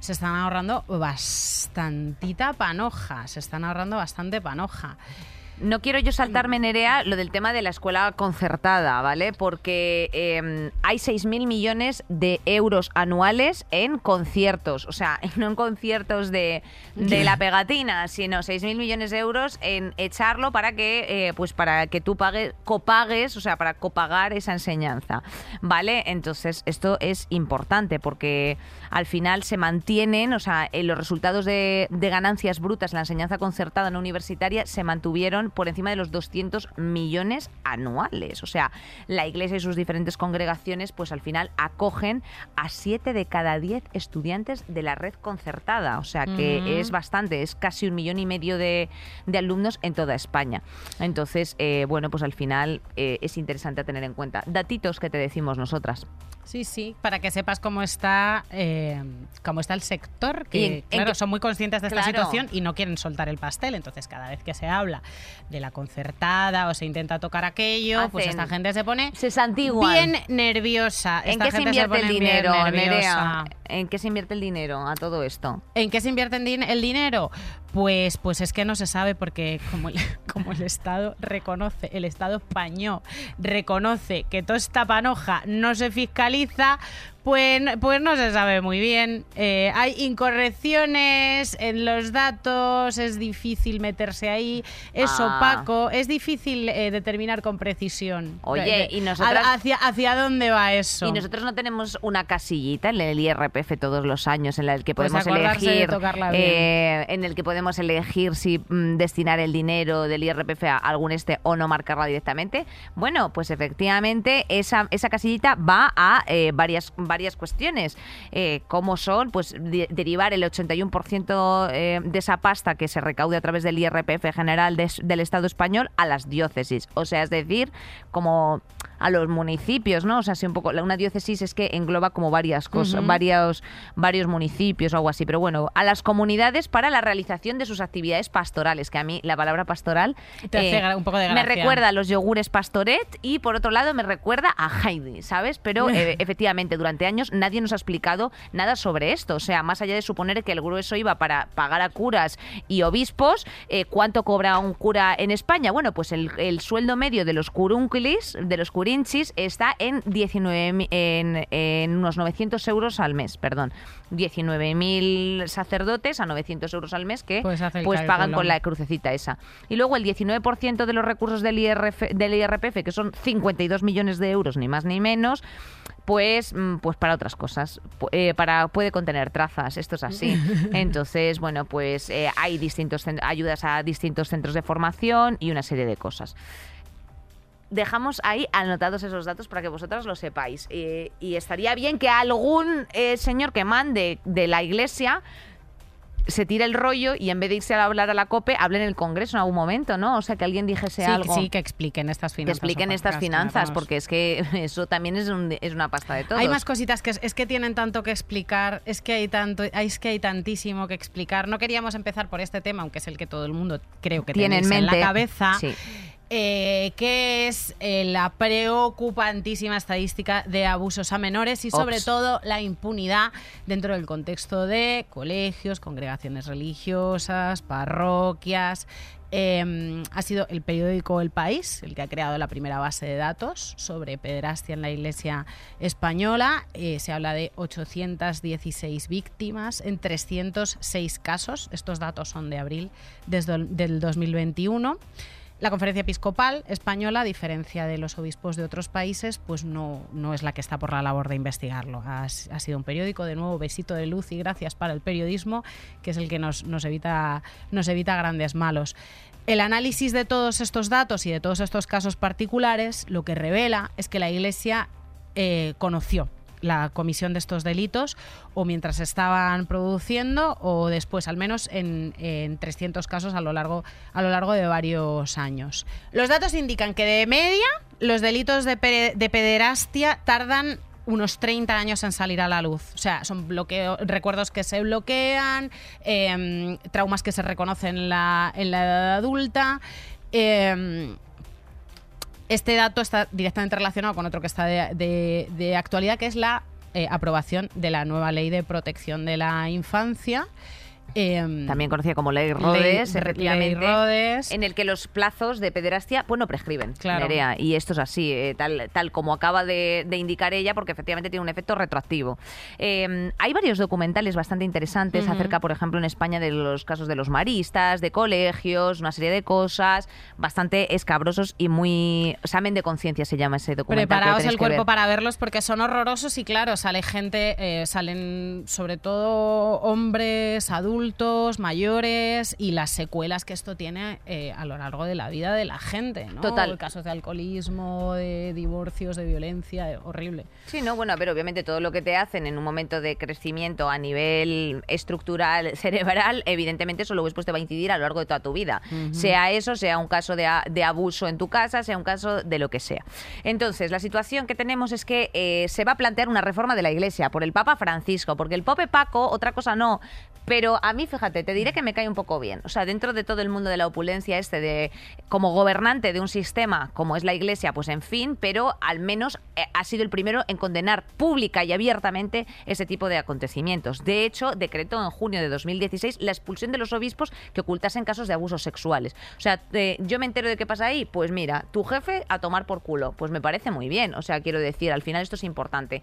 se están ahorrando bastantita panoja, se están ahorrando bastante panoja. No quiero yo saltarme, Nerea, lo del tema de la escuela concertada, ¿vale? Porque eh, hay 6.000 millones de euros anuales en conciertos. O sea, no en conciertos de, de la pegatina, sino 6.000 millones de euros en echarlo para que, eh, pues para que tú pagues, copagues, o sea, para copagar esa enseñanza, ¿vale? Entonces, esto es importante porque al final se mantienen, o sea, eh, los resultados de, de ganancias brutas en la enseñanza concertada no universitaria se mantuvieron por encima de los 200 millones anuales. O sea, la Iglesia y sus diferentes congregaciones, pues al final acogen a 7 de cada 10 estudiantes de la red concertada. O sea, que es bastante, es casi un millón y medio de, de alumnos en toda España. Entonces, eh, bueno, pues al final eh, es interesante a tener en cuenta. Datitos que te decimos nosotras. Sí, sí, para que sepas cómo está, eh, cómo está el sector, que en- claro, son muy conscientes de esta situación y no quieren soltar el pastel. Entonces, cada vez que se habla de la concertada o se intenta tocar aquello, pues esta gente se pone Se bien nerviosa. ¿En Esta qué se invierte el dinero. Nerea? ¿En qué se invierte el dinero a todo esto? ¿En qué se invierte el dinero? Pues, pues es que no se sabe porque como el, como el Estado reconoce, el Estado español reconoce que toda esta panoja no se fiscaliza, pues, pues no se sabe muy bien. Eh, hay incorrecciones en los datos, es difícil meterse ahí, es Ah. opaco, es difícil eh, determinar con precisión. Oye, y a- hacia, ¿Hacia dónde va eso? Y nosotros no tenemos una casillita en el IRPF todos los años en la que Pues podemos elegir eh, en el que podemos elegir si mm, destinar el dinero del IRPF a algún este o no marcarla directamente. Bueno, pues efectivamente esa, esa casillita va a varias varias cuestiones, eh, como son pues de- derivar el 81% eh, de esa pasta que se recaude a través del IRPF general del Estado español a las diócesis, o sea, es decir, como a los municipios, ¿no? O sea, si un poco una diócesis es que engloba como varias cosas, Ujú. varios varios municipios o algo así, pero bueno, a las comunidades para la realización de sus actividades pastorales, que a mí la palabra pastoral eh, Te hace gra- un poco de me recuerda a los yogures pastoret y por otro lado me recuerda a Heidi, ¿sabes? Pero eh, efectivamente durante años nadie nos ha explicado nada sobre esto, o sea, más allá de suponer que el grueso iba para pagar a curas y obispos, eh, ¿cuánto cobra un cura en España? Bueno, pues el, el sueldo medio de los curúnculis, de los está en 19 mi- en, en unos 900 euros al mes, perdón. 19.000 sacerdotes a 900 euros al mes que Pues pagan con la crucecita esa. Y luego el 19% de los recursos del, IRF, del IRPF, que son 52 millones de euros, ni más ni menos, pues, mm, pues para otras cosas. Eh, para, puede contener trazas, esto es así. Entonces, bueno, pues eh, hay distintos ayudas a distintos centros de formación y una serie de cosas. Dejamos ahí anotados esos datos para que vosotras lo sepáis. Eh, y estaría bien que algún eh, señor que mande de la iglesia se tire el rollo y en vez de irse a hablar a la COPE, hable en el Congreso en algún momento, ¿no? O sea, que alguien dijese sí, algo. sí, que expliquen estas que finanzas. expliquen estas finanzas, claro. porque es que eso también es, un- es una pasta de todo. Hay más cositas que es, es que tienen tanto que explicar, es que hay tanto, es que hay tantísimo que explicar. No queríamos empezar por este tema, aunque es el que todo el mundo creo que Tiene en mente. la cabeza. Sí. Eh, que es eh, la preocupantísima estadística de abusos a menores y sobre Ops. todo la impunidad dentro del contexto de colegios, congregaciones religiosas, parroquias. Eh, ha sido el periódico El País el que ha creado la primera base de datos sobre pederastia en la Iglesia española. Eh, se habla de 816 víctimas en 306 casos. Estos datos son de abril desde el- del 2021. La conferencia episcopal española, a diferencia de los obispos de otros países, pues no, no es la que está por la labor de investigarlo. Ha, sido un periódico, de nuevo, besito de luz y gracias para el periodismo, que es el que nos, nos evita, nos evita grandes malos. El análisis de todos estos datos y de todos estos casos particulares lo que revela es que la Iglesia eh, conoció la comisión de estos delitos o mientras estaban produciendo o después, al menos en, en 300 casos a lo, largo, a lo largo de varios años. Los datos indican que de media los delitos de, de pederastia tardan unos 30 años en salir a la luz. O sea, son bloqueo, recuerdos que se bloquean, em, traumas que se reconocen en la, en la edad adulta. em, este dato está directamente relacionado con otro que está de, de- actualidad, que es la eh, aprobación de la nueva ley de protección de la infancia. Em, También conocida como Ley ley- Rodes, ley efectivamente. Rhodes. En el que los plazos de pederastia, pues no prescriben, Claro. Nerea, y esto es así, eh, tal, tal como acaba de, de indicar ella, porque efectivamente tiene un efecto retroactivo. Eh, hay varios documentales bastante interesantes acerca, por ejemplo, en España de los casos de los maristas, de colegios, una serie de cosas bastante escabrosos y muy... Examen de conciencia se llama ese documental. Preparaos el cuerpo ver. para verlos porque son horrorosos y claro, sale gente, eh, salen sobre todo hombres, adultos, mayores y las secuelas que esto tiene eh, a lo largo de la vida de la gente, ¿no? Total. Casos de alcoholismo, de divorcios, de violencia, eh, horrible. Sí, no, bueno, a ver, obviamente todo lo que te hacen en un momento de crecimiento a nivel estructural, cerebral, evidentemente eso luego después te va a incidir a lo largo de toda tu vida. Sea eso, sea un caso de abuso en tu casa, sea un caso de lo que sea. Entonces, la situación que tenemos es que eh, se va a plantear una reforma de la Iglesia por el Papa Francisco, porque el Pope Paco, otra cosa no, pero a mí, fíjate, te diré que me cae un poco bien. O sea, dentro de todo el mundo de la opulencia este, de como gobernante de un sistema como es la Iglesia, pues en fin, pero al menos eh, ha sido el primero en condenar pública y abiertamente ese tipo de acontecimientos. De hecho, decretó en junio de 2016 la expulsión de los obispos que ocultasen casos de abusos sexuales. O sea, eh, yo me entero de qué pasa ahí, pues mira, tu jefe a tomar por culo. Pues me parece muy bien. O sea, quiero decir, al final esto es importante.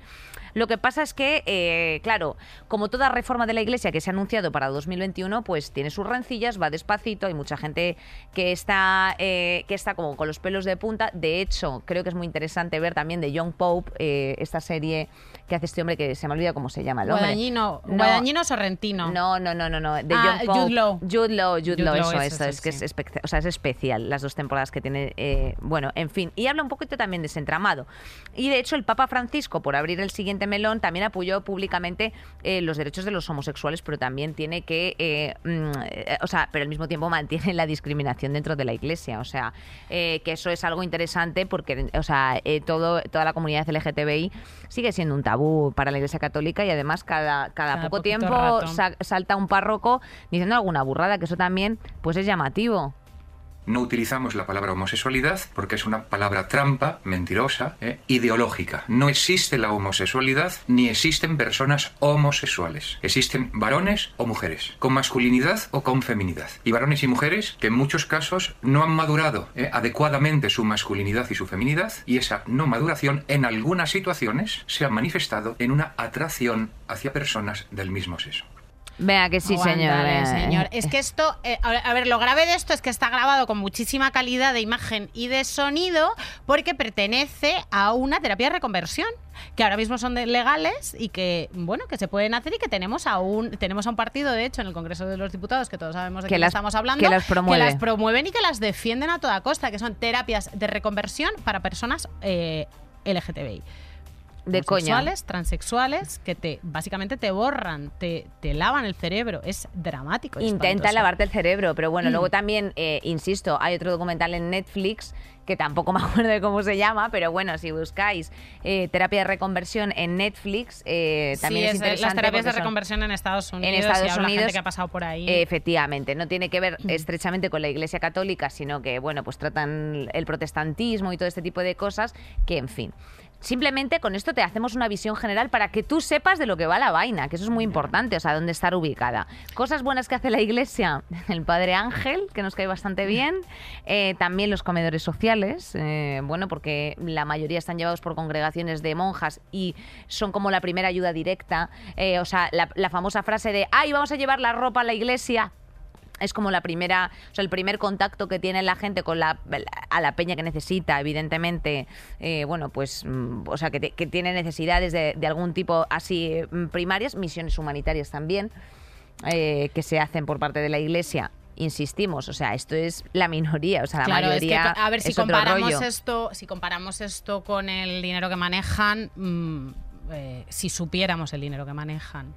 Lo que pasa es que, eh, claro, como toda reforma de la Iglesia que se ha anunciado para 2021, pues tiene sus rencillas, va despacito, hay mucha gente que está, eh, que está como con los pelos de punta. De hecho, creo que es muy interesante ver también de Young Pope, eh, esta serie que hace este hombre que se me olvida cómo se llama el hombre. Guadañino, No. Guadañino Sorrentino. No, no, no, no, no. De Ah, Young Pope. Jude Law. Jude Law, Jude Jude Law, eso, eso, eso, es que sí. es, o sea, es especial las dos temporadas que tiene. eh, bueno, en fin. Y habla un poquito también de ese entramado. Y de hecho, el Papa Francisco, por abrir el siguiente melón, también apoyó públicamente eh, los derechos de los homosexuales, pero también tiene que. eh, mm, eh, o sea, pero al mismo tiempo mantiene la discriminación dentro de la iglesia. O sea, eh, que eso es algo interesante porque, o sea, eh, todo, toda la comunidad LGTBI sigue siendo un tabú para la iglesia católica y además cada, cada, Cada poco tiempo sa- salta un párroco diciendo alguna burrada, que eso también pues es llamativo. No utilizamos la palabra homosexualidad porque es una palabra trampa, mentirosa, ¿eh? ideológica. No existe la homosexualidad ni existen personas homosexuales. Existen varones o mujeres, con masculinidad o con feminidad. Y varones y mujeres que en muchos casos no han madurado ¿eh? adecuadamente su masculinidad y su feminidad y esa no maduración en algunas situaciones se ha manifestado en una atracción hacia personas del mismo sexo. Vea que sí, señor. Aguántale, eh. señor. Es que esto, eh, a ver- lo grave de esto es que está grabado con muchísima calidad de imagen y de sonido porque pertenece a una terapia de reconversión que ahora mismo son legales y que bueno que se pueden hacer y que tenemos a un tenemos a un partido de hecho en el Congreso de los Diputados que todos sabemos de Que quién las- estamos hablando que las promueve. las promueven y que las defienden a toda costa que son terapias de reconversión para personas eh, LGTBI De coña. homosexuales, transexuales, que te básicamente te borran, te, te lavan el cerebro. Es dramático. y Intenta espantoso. lavarte el cerebro, pero bueno, Mm. luego también, eh, insisto, hay otro documental en Netflix que tampoco me acuerdo de cómo se llama, pero bueno, si buscáis eh, terapia de reconversión en Netflix, eh, también sí, es es, interesante. las terapias de reconversión en Estados Unidos. en y Estados habla Unidos gente que ha pasado por ahí. Efectivamente, no tiene que ver Mm. estrechamente con la Iglesia Católica, sino que, bueno, pues tratan el protestantismo y todo este tipo de cosas que, en fin. Simplemente con esto te hacemos una visión general para que tú sepas de lo que va la vaina, que eso es muy importante, o sea, dónde estar ubicada. Cosas buenas que hace la Iglesia, el Padre Ángel, que nos cae bastante bien, eh, también los comedores sociales, eh, bueno, porque la mayoría están llevados por congregaciones de monjas y son como la primera ayuda directa, eh, o sea, la, la famosa frase de, ay, vamos a llevar la ropa a la iglesia, es como la primera, o sea, el primer contacto que tiene la gente con la, a la peña que necesita, evidentemente, eh, bueno, pues, mm, o sea, que, te- que tiene necesidades de, de algún tipo así mm, primarias, misiones humanitarias también, eh, que se hacen por parte de la Iglesia insistimos, o sea, esto es la minoría, o sea, la Claro, es que mayoría a ver si es comparamos rollo. esto, si comparamos esto con el dinero que manejan, mm, eh, si supiéramos el dinero que manejan.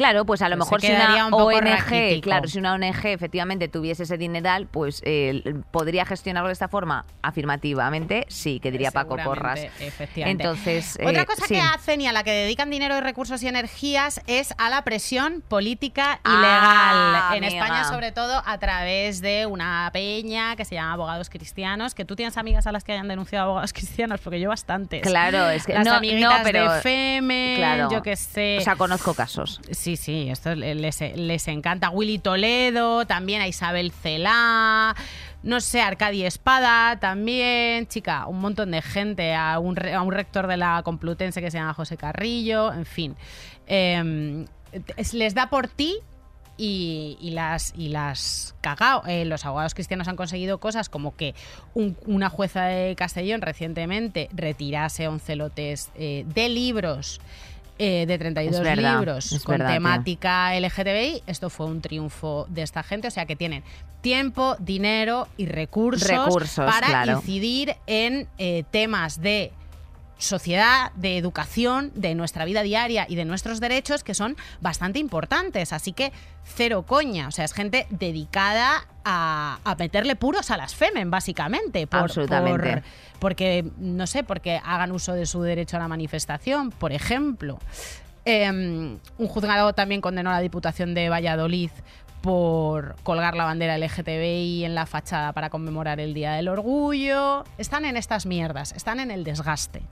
Claro, pues a lo Pues mejor si una un ONG, raquítico. claro, si una ONG efectivamente tuviese ese dineral, pues eh, podría gestionarlo de esta forma afirmativamente, sí, que diría Paco Porras. Efectivamente. Entonces, eh, Otra cosa sí. que hacen y a la que dedican dinero y recursos y energías es a la presión política Ah, ilegal. en amiga. España, sobre todo, a través de una peña que se llama Abogados Cristianos. Que tú tienes amigas a las que hayan denunciado abogados cristianos, porque yo bastantes. Claro, es que Las no, amiguitas no, pero de claro. yo qué sé. O sea, conozco casos. Sí, sí, esto le- les, encanta. Willy Toledo, también a Isabel Celá, no sé, Arcadi Espada también, chica, un montón de gente, a un, rector de la Complutense que se llama José Carrillo, en fin. Es- les da por ti y, las y las cagao. Eh, los abogados cristianos han conseguido cosas como que un- una jueza de Castellón recientemente retirase 11 lotes eh, de libros. Eh, de 32 Es verdad, libros con verdad, temática LGTBI, esto fue un triunfo de esta gente, o sea que tienen tiempo, dinero y recursos, Recursos, para claro. incidir en eh, temas de sociedad, de educación, de nuestra vida diaria y de nuestros derechos que son bastante importantes. Así que cero coña. O sea, es gente dedicada a, a meterle puros a las femen, básicamente. Por, Absolutamente. por- porque, no sé, porque hagan uso de su derecho a la manifestación, por ejemplo. Eh, un juzgado también condenó a la Diputación de Valladolid por colgar la bandera LGTBI en la fachada para conmemorar el Día del Orgullo. Están en estas mierdas, están en el desgaste.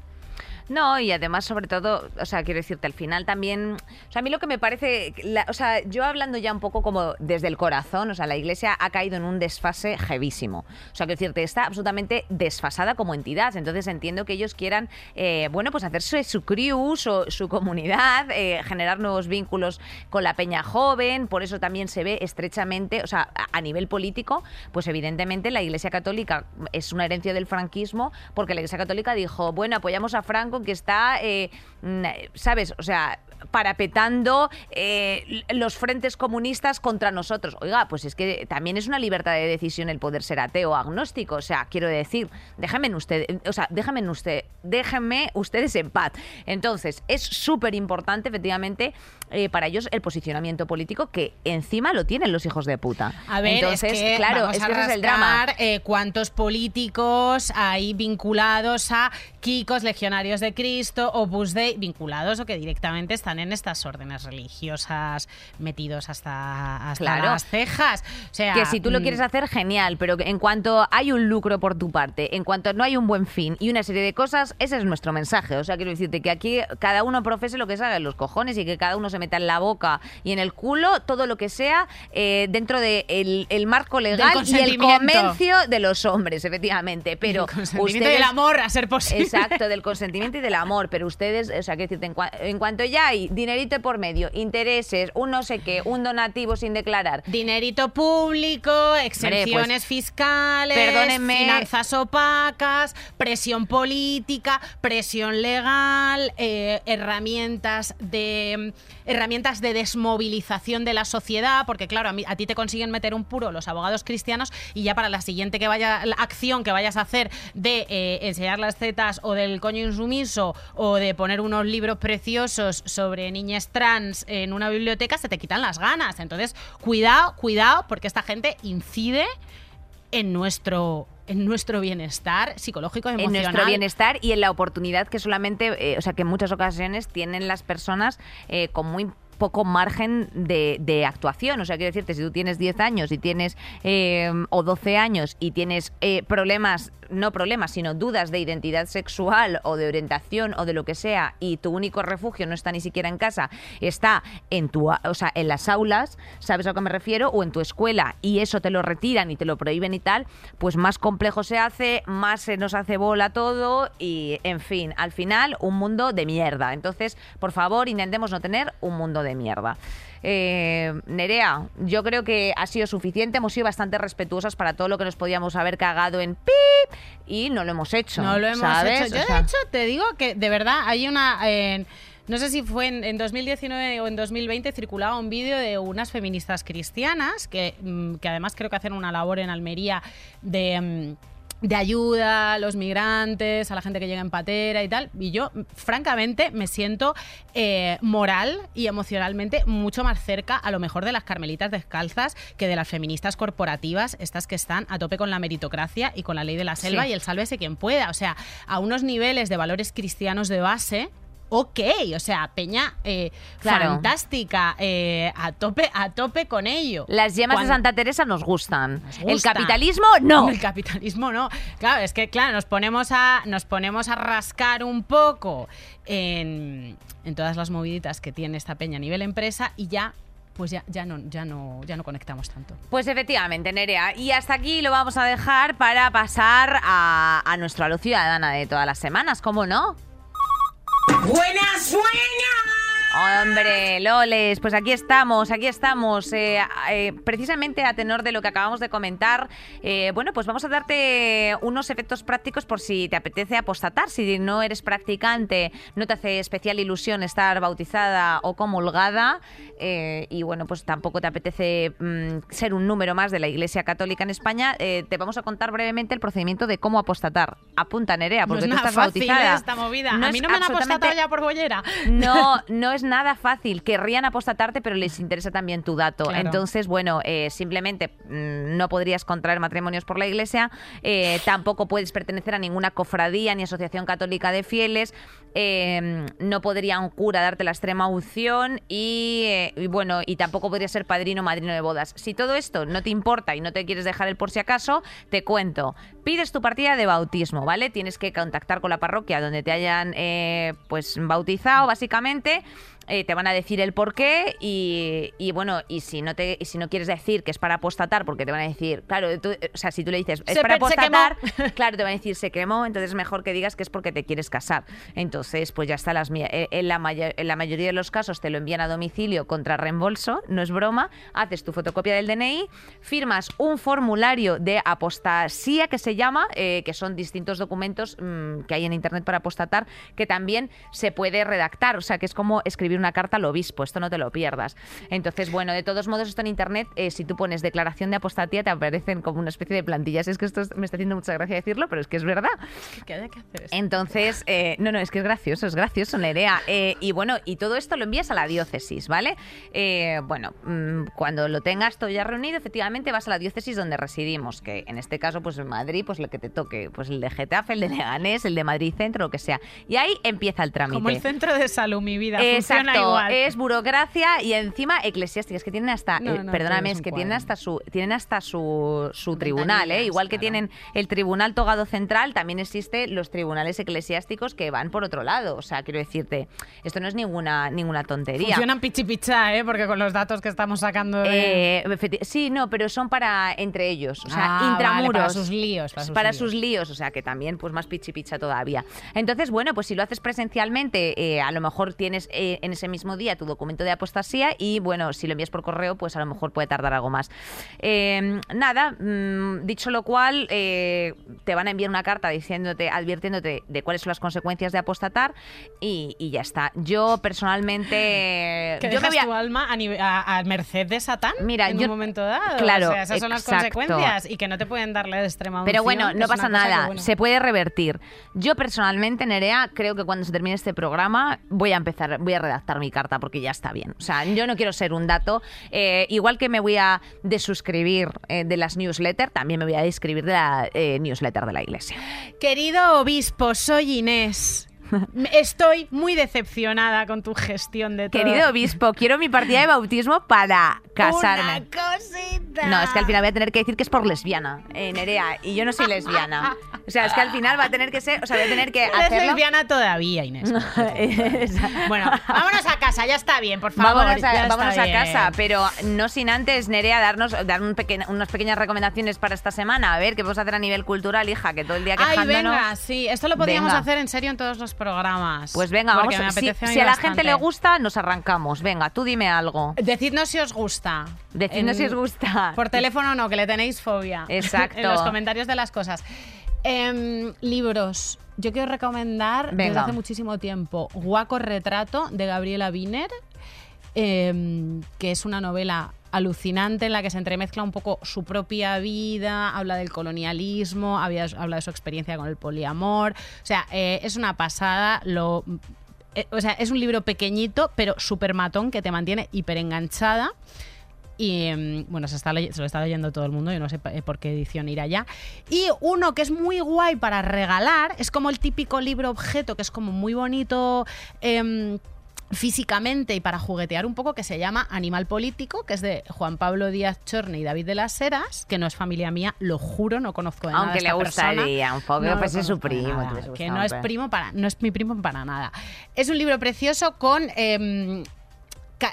No, y además, sobre todo, o sea, quiero decirte, al final también. O sea, a mí lo que me parece. la- o sea, yo hablando ya un poco como desde el corazón, o sea, la iglesia ha caído en un desfase jevísimo. O sea, quiero decirte, está absolutamente desfasada como entidad. Entonces entiendo que ellos quieran, eh, bueno, pues hacerse su crew, su, su comunidad, eh, generar nuevos vínculos con la peña joven. Por eso también se ve estrechamente, o sea, a, a nivel político, pues evidentemente la iglesia católica es una herencia del franquismo, porque la iglesia católica dijo, bueno, apoyamos a Franco que está, eh, mm, ¿sabes? O sea, parapetando eh, los frentes comunistas contra nosotros. Oiga, pues es que también es una libertad de decisión el poder ser ateo o agnóstico. O sea, quiero decir, déjenme usted, o sea, déjenme usted, déjenme ustedes en paz. Entonces, es súper importante, efectivamente, eh, para ellos el posicionamiento político que encima lo tienen los hijos de puta. A ver, Entonces, es que claro, vamos es a que ese es el drama. rascar, eh, cuántos políticos hay vinculados a Kikos, Legionarios de Cristo, Opus Dei, vinculados o que directamente están en estas órdenes religiosas metidos hasta, hasta Claro. las cejas. O sea, que si tú lo mm, quieres hacer, genial, pero en cuanto hay un lucro por tu parte, en cuanto no hay un buen fin y una serie de cosas, ese es nuestro mensaje. O sea, quiero decirte que aquí cada uno profese lo que sabe en los cojones y que cada uno se meta en la boca y en el culo todo lo que sea eh, dentro del de el marco legal y el comercio de los hombres, efectivamente. Pero el consentimiento ustedes- el amor, a ser posible. Exacto, del consentimiento y del amor. Pero ustedes, o sea, quiero decirte, en, cua- en cuanto ya hay dinerito por medio, intereses, un no sé qué, un donativo sin declarar, Dinerito público, exenciones fiscales, pues, perdónenme. finanzas opacas, presión política, presión legal, eh, herramientas de herramientas de desmovilización de la sociedad, porque claro, a, mí- a ti te consiguen meter un puro los abogados cristianos y ya para la siguiente que vaya la acción que vayas a hacer de eh, enseñar las tetas o del coño insumiso o de poner unos libros preciosos sobre niñas trans en una biblioteca, se te quitan las ganas. Entonces, cuidado, cuidado, porque esta gente incide en nuestro en nuestro bienestar psicológico y en emocional. nuestro bienestar y en la oportunidad que solamente, eh, o sea, que en muchas ocasiones tienen las personas eh, con muy poco margen de, de actuación. O sea, quiero decirte, si tú tienes 10 años y tienes, eh, o 12 años y tienes eh, problemas, no problemas, sino dudas de identidad sexual o de orientación o de lo que sea, y tu único refugio no está ni siquiera en casa, está en tu, o sea, en las aulas, ¿sabes a que me refiero? O en tu escuela, y eso te lo retiran y te lo prohíben y tal, pues más complejo se hace, más se nos hace bola todo, y en fin, al final, un mundo de mierda. Entonces, por favor, intentemos no tener un mundo de mierda. Eh, Nerea, yo creo que ha sido suficiente, hemos sido bastante respetuosas para todo lo que nos podíamos haber cagado en pip y no lo hemos hecho. No lo hemos ¿sabes? hecho. Yo, O sea, de hecho, te digo que de verdad hay una. eh, no sé si fue en, en 2019 o en 2020, circulaba un vídeo de unas feministas cristianas que, mm, que además creo que hacen una labor en Almería de... de ayuda a los migrantes, a la gente que llega en patera y tal. Y yo, francamente, me siento eh, moral y emocionalmente mucho más cerca, a lo mejor, de las carmelitas descalzas que de las feministas corporativas, estas que están a tope con la meritocracia y con la ley de la selva Sí. y el sálvese quien pueda. O sea, a unos niveles de valores cristianos de base. Ok, o sea, Peña, eh, Claro. fantástica, eh, a tope, a tope con ello. Las yemas Cuando- de Santa Teresa nos gustan. nos El capitalismo, no. El capitalismo no. Claro, es que claro, nos ponemos a, nos ponemos a rascar un poco en, en todas las moviditas que tiene esta peña a nivel empresa y ya pues ya, ya no, ya no, ya no conectamos tanto. Pues efectivamente, Nerea. Y hasta aquí lo vamos a dejar para pasar a, a nuestro Ciudadana de todas las semanas, ¿cómo no? ¡Buenas, buenas! Hombre, Loles, pues aquí estamos, aquí estamos. Eh, eh, precisamente a tenor de lo que acabamos de comentar, eh, bueno, pues vamos a darte unos efectos prácticos por si te apetece apostatar. Si no eres practicante, no te hace especial ilusión estar bautizada o comulgada, y bueno, pues tampoco te apetece mm, ser un número más de la Iglesia Católica en España, te vamos a contar brevemente el procedimiento de cómo apostatar. Apunta, Nerea, No porque es tú estás fácil bautizada. esta movida. No a mí es no me han absolutamente- ya por bollera. no, no es nada fácil. Querrían apostatarte, pero les interesa también tu dato. Claro. Entonces, bueno, eh, simplemente mm, no podrías contraer matrimonios por la iglesia, eh, tampoco puedes pertenecer a ninguna cofradía ni asociación católica de fieles, eh, no podría un cura darte la extrema unción y, y bueno, y tampoco podría ser padrino o madrino de bodas. Si todo esto no te importa y no te quieres dejar el por si acaso, te cuento. Pides tu partida de bautismo, ¿vale? Tienes que contactar con la parroquia donde te hayan pues bautizado, básicamente. Eh, te van a decir el por qué y, y bueno, y si no te y si no quieres decir que es para apostatar, porque te van a decir, claro, tú- o sea, si tú le dices es Se para apostatar, claro, te van a decir se quemó, entonces es mejor que digas que es porque te quieres casar. Entonces, pues ya está las eh, en la, en la mayoría de los casos te lo envían a domicilio contra reembolso, no es broma, haces tu fotocopia del DNI, firmas un formulario de apostasía que se llama, eh, que son distintos documentos mm, que hay en internet para apostatar, que también se puede redactar, o sea, que es como escribir una carta al obispo, esto no te lo pierdas. Entonces, bueno, de todos modos, esto en internet, eh, si tú pones declaración de apostatía, te aparecen como una especie de plantillas. Es que esto es- me está haciendo mucha gracia decirlo, pero es que es verdad. ¿Qué hay que hacer esto? Entonces, eh, no, no, es que es gracioso, es gracioso, Nerea. Eh, y bueno, y todo esto lo envías a la diócesis, ¿vale? Eh, bueno, mm, cuando lo tengas todo ya reunido, efectivamente vas a la diócesis donde residimos, que en este caso, pues en Madrid, pues lo que te toque, pues el de Getafe, el de Leganés, el de Madrid Centro, lo que sea. Y ahí empieza el trámite. Como el centro de salud, mi vida. Funciona Exacto, igual. es burocracia y encima eclesiástica, es que tienen hasta, No, eh, no, perdóname, es que tienen hasta su tienen hasta su, su tribunal, ¿eh? Igual que claro. tienen el tribunal togado central, también existe los tribunales eclesiásticos que van por otro lado, o sea, quiero decirte, esto no es ninguna ninguna tontería. Funcionan pichi pichá, ¿eh? Porque con los datos que estamos sacando de... Eh, sí, no, pero son para entre ellos, o sea, Ah, vale, intramuros. para sus líos, para sus líos. líos, o sea, que también, pues más pichi picha todavía. Entonces, bueno, pues si lo haces presencialmente, eh, a lo mejor tienes eh, en ese mismo día tu documento de apostasía y, bueno, si lo envías por correo, pues a lo mejor puede tardar algo más. Eh, nada, mm, dicho lo cual, eh, te van a enviar una carta diciéndote, advirtiéndote de cuáles son las consecuencias de apostatar y, y ya está. Yo personalmente... Que yo me dejas voy a- tu alma a, nive- a- a merced de Satán Mira, en yo- un momento dado. claro, O sea, esas son las exacto. consecuencias y que no te pueden darle de extrema Pero bueno, no pasa nada, bueno. se puede revertir. Yo personalmente, Nerea, creo que cuando se termine este programa voy a empezar, voy a redactar mi carta porque ya está bien. O sea, yo no quiero ser un dato. Eh, igual que me voy a desuscribir eh, de las newsletters, también me voy a describir de la eh, newsletter de la iglesia. Querido obispo, soy Inés. Estoy muy decepcionada con tu gestión de todo. Querido obispo, quiero mi partida de bautismo para casarme. Una cosita. No, es que al final voy a tener que decir que es por lesbiana, eh, Nerea, y yo no soy lesbiana. O sea, es que al final va a tener que ser, o sea, voy a tener que Eres hacerlo. lesbiana todavía, Inés. Bueno, vámonos a casa, ya está bien, por favor. Vámonos, a, vámonos casa, pero no sin antes, Nerea, darnos dar un peque- unas pequeñas recomendaciones para esta semana. A ver, ¿qué podemos hacer a nivel cultural, hija? Que todo el día Ay, quejándonos... venga, sí, esto lo podríamos Venga. hacer en serio en todos los programas. Pues venga, Porque vamos. me Si, apetece a si a la gente le gusta, nos arrancamos. Venga, tú dime algo. Decidnos si os gusta. Decidnos En- si os gusta. Por teléfono no, que le tenéis fobia. Exacto. en los comentarios de las cosas. Em, libros. Yo quiero recomendar desde Venga. hace muchísimo tiempo Guaco Retrato de Gabriela Wiener, em, que es una novela alucinante en la que se entremezcla un poco su propia vida, habla del colonialismo, había- habla de su experiencia con el poliamor. O sea, eh, es una pasada. Lo, eh, o sea, es un libro pequeñito, pero súper matón que te mantiene hiper enganchada. Y mm, bueno, se, está lo está leyendo todo el mundo, yo no sé eh, por qué edición ir allá. Y uno que es muy guay para regalar, es como el típico libro objeto, que es como muy bonito. em, físicamente y para juguetear un poco que se llama Animal Político, que es de Juan Pablo Díaz Chorne y David de las Heras, que no es familia mía, lo juro, no conozco de nada Aunque a le esta persona. gustaría un poco, No pues es su primo, nada, hubiese que no es primo para, no es mi primo para nada. Es un libro precioso con em,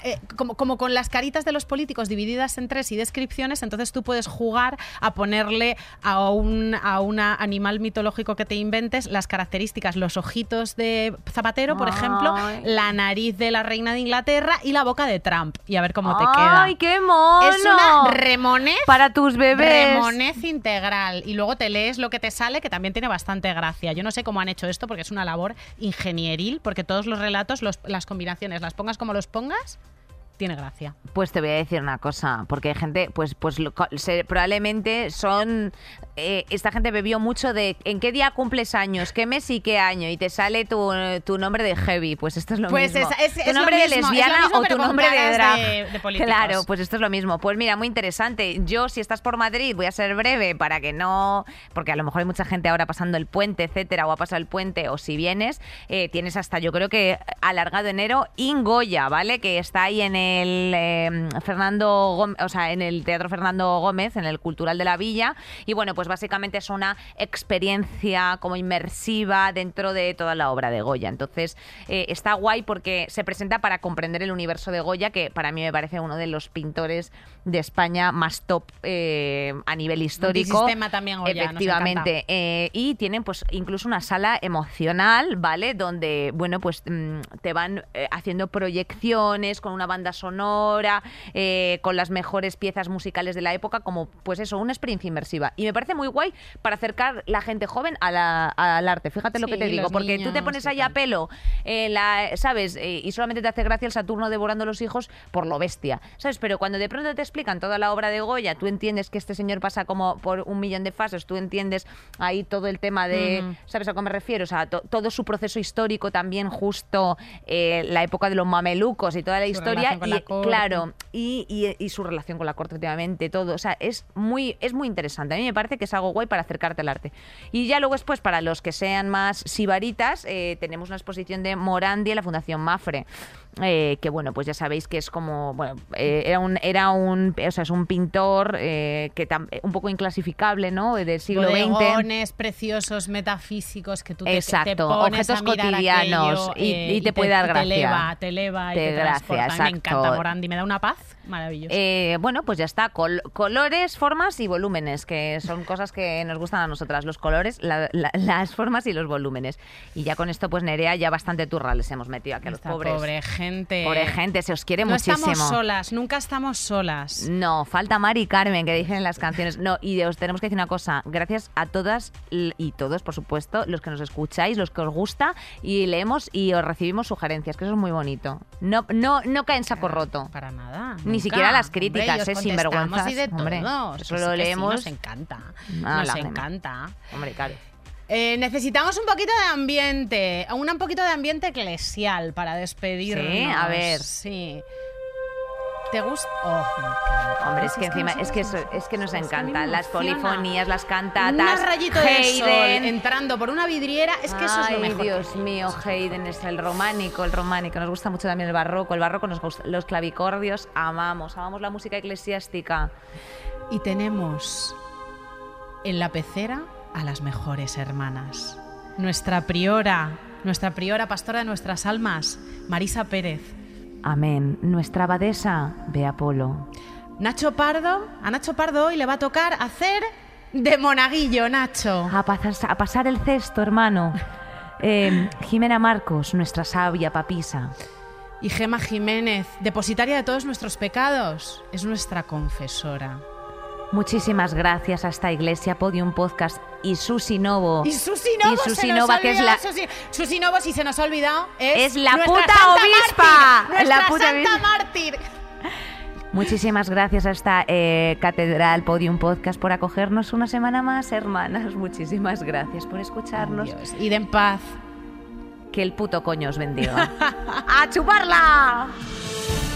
eh, como, como con las caritas de los políticos divididas en tres y descripciones, entonces tú puedes jugar a ponerle a un a un animal mitológico que te inventes las características, los ojitos de Zapatero, por ejemplo, la nariz de la reina de Inglaterra y la boca de Trump. Y a ver cómo te queda. ¡Ay, qué mono! Es una remonez Para tus bebés. Remonez integral. Y luego te lees lo que te sale, que también tiene bastante gracia. Yo no sé cómo han hecho esto, porque es una labor ingenieril, porque todos los relatos, los- las combinaciones, las pongas como los pongas, tiene gracia. Pues te voy a decir una cosa, porque hay gente, pues, pues lo- se- probablemente son, eh, esta gente bebió mucho de en qué día cumples años, qué mes y qué año, y te sale tu, tu nombre de heavy, pues esto es lo Pues mismo. es- es- tu es nombre de mismo, lo lesbiana mismo, o tu nombre de drag. de- de claro, pues esto es lo mismo. Pues mira, muy interesante. Yo, si estás por Madrid, voy a ser breve para que no, porque a lo mejor hay mucha gente ahora pasando el puente, etcétera, o ha pasado el puente, o si vienes, eh, tienes hasta, yo creo que alargado enero, Ingoya, ¿vale? Que está ahí en el eh, Fernando Gómez, o sea, en el Teatro Fernando Gómez, en el Cultural de la Villa. Y bueno, pues básicamente es una experiencia como inmersiva dentro de toda la obra de Goya. Entonces, eh, está guay porque se presenta para comprender el universo de Goya, que para mí me parece uno de los pintores de España más top eh, a nivel histórico. Antisistema también Goya, nos Efectivamente. Eh, y tienen pues incluso una sala emocional, ¿vale? Donde, bueno, pues mm, te van haciendo proyecciones con una banda sonora, eh, con las mejores piezas musicales de la época, como pues eso, una experiencia inmersiva. Y me parece muy guay para acercar la gente joven a la- al arte. Fíjate lo que te digo, porque tú te pones ahí a pelo, eh, la, ¿sabes? Eh, y solamente te hace gracia el Saturno devorando los hijos por lo bestia, ¿sabes? Pero cuando de pronto te explican toda la obra de Goya, tú entiendes que este señor pasa como por un millón de fases, tú entiendes ahí todo el tema de. ¿sabes a qué me refiero? O sea, to- todo su proceso histórico también, justo eh, la época de los mamelucos y toda la Su historia. Con Y la corte. claro, y, y- y su relación con la corte, últimamente, todo. O sea, es muy, es muy interesante. A mí me parece que es algo guay para acercarte al arte. Y ya luego después, para los que sean más sibaritas, eh, tenemos una exposición de Morandi en la Fundación Mafre. Eh, que bueno, pues ya sabéis que es como, bueno, eh, era un, era un, o sea, es un pintor eh, que tam- un poco inclasificable, ¿no? Del siglo XX. Bodegones preciosos, metafísicos, que tú te, te Exacto, pones objetos a mirar cotidianos aquello, y- eh, y te puede dar Te gracia. eleva, te eleva y Te te, gracia, Me encanta Morandi, me da una paz maravillosa. Eh, bueno, pues ya está. Col- colores, formas y volúmenes, que son cosas que nos gustan a nosotras. Los colores, la- la- las formas y los volúmenes. Y ya con esto, pues Nerea, ya bastante turra les hemos metido aquí a los Esta pobres. pobre gente. Pobre gente, se os quiere no muchísimo. estamos solas, nunca estamos solas. No, falta Mari y Carmen, que dicen en las canciones. No, y os tenemos que decir una cosa. Gracias a todas y todos, por supuesto, los que nos escucháis, los que os gusta y leemos y os recibimos sugerencias, que eso es muy bonito. No, no, no cae en saco roto. Para nada. Ni siquiera las Hombre, críticas, eh, contestamos sinvergüenzas. Y de Hombre, todo. eso lo sí, sí, leemos. nos encanta. Ah, nos encanta. Hombre, claro. Eh, necesitamos un poquito de ambiente, un poquito de ambiente eclesial para despedirnos. Sí, a ver. Sí. ¿Te gusta? Oh, me encanta. Hombre, es que encima, es que, eso- es que nos encantan las polifonías, las Un cantatas. rayito de sol entrando por una vidriera, es que eso es lo Ay, mejor. que Dios mío, Haydn es el románico, el románico. Nos gusta mucho también el barroco. El barroco nos gusta, los clavicordios, amamos, amamos la música eclesiástica. Y tenemos en la pecera a las mejores hermanas. Nuestra priora, nuestra priora pastora de nuestras almas, Marisa Pérez. Amén. Nuestra abadesa, Bea Polo. Nacho Pardo, a Nacho Pardo hoy le va a tocar hacer de monaguillo, Nacho. A pasar, a pasar el cesto, hermano. Eh, Jimena Marcos, nuestra sabia papisa. Y Gema Jiménez, depositaria de todos nuestros pecados, es nuestra confesora. Muchísimas gracias a esta iglesia, Podium Podcast y Susi Novo. Y Susi Novo, Y Susi Nova, que es la- Susi, Susi Novo, si se nos ha olvidado, es, Es la puta santa obispa, mártir, la puta santa obispa. mártir. Muchísimas gracias a esta eh, Catedral Podium Podcast por acogernos una semana más, hermanas. Muchísimas gracias por escucharnos. Dios, id en paz. Que el puto coño os bendiga. ¡A chuparla!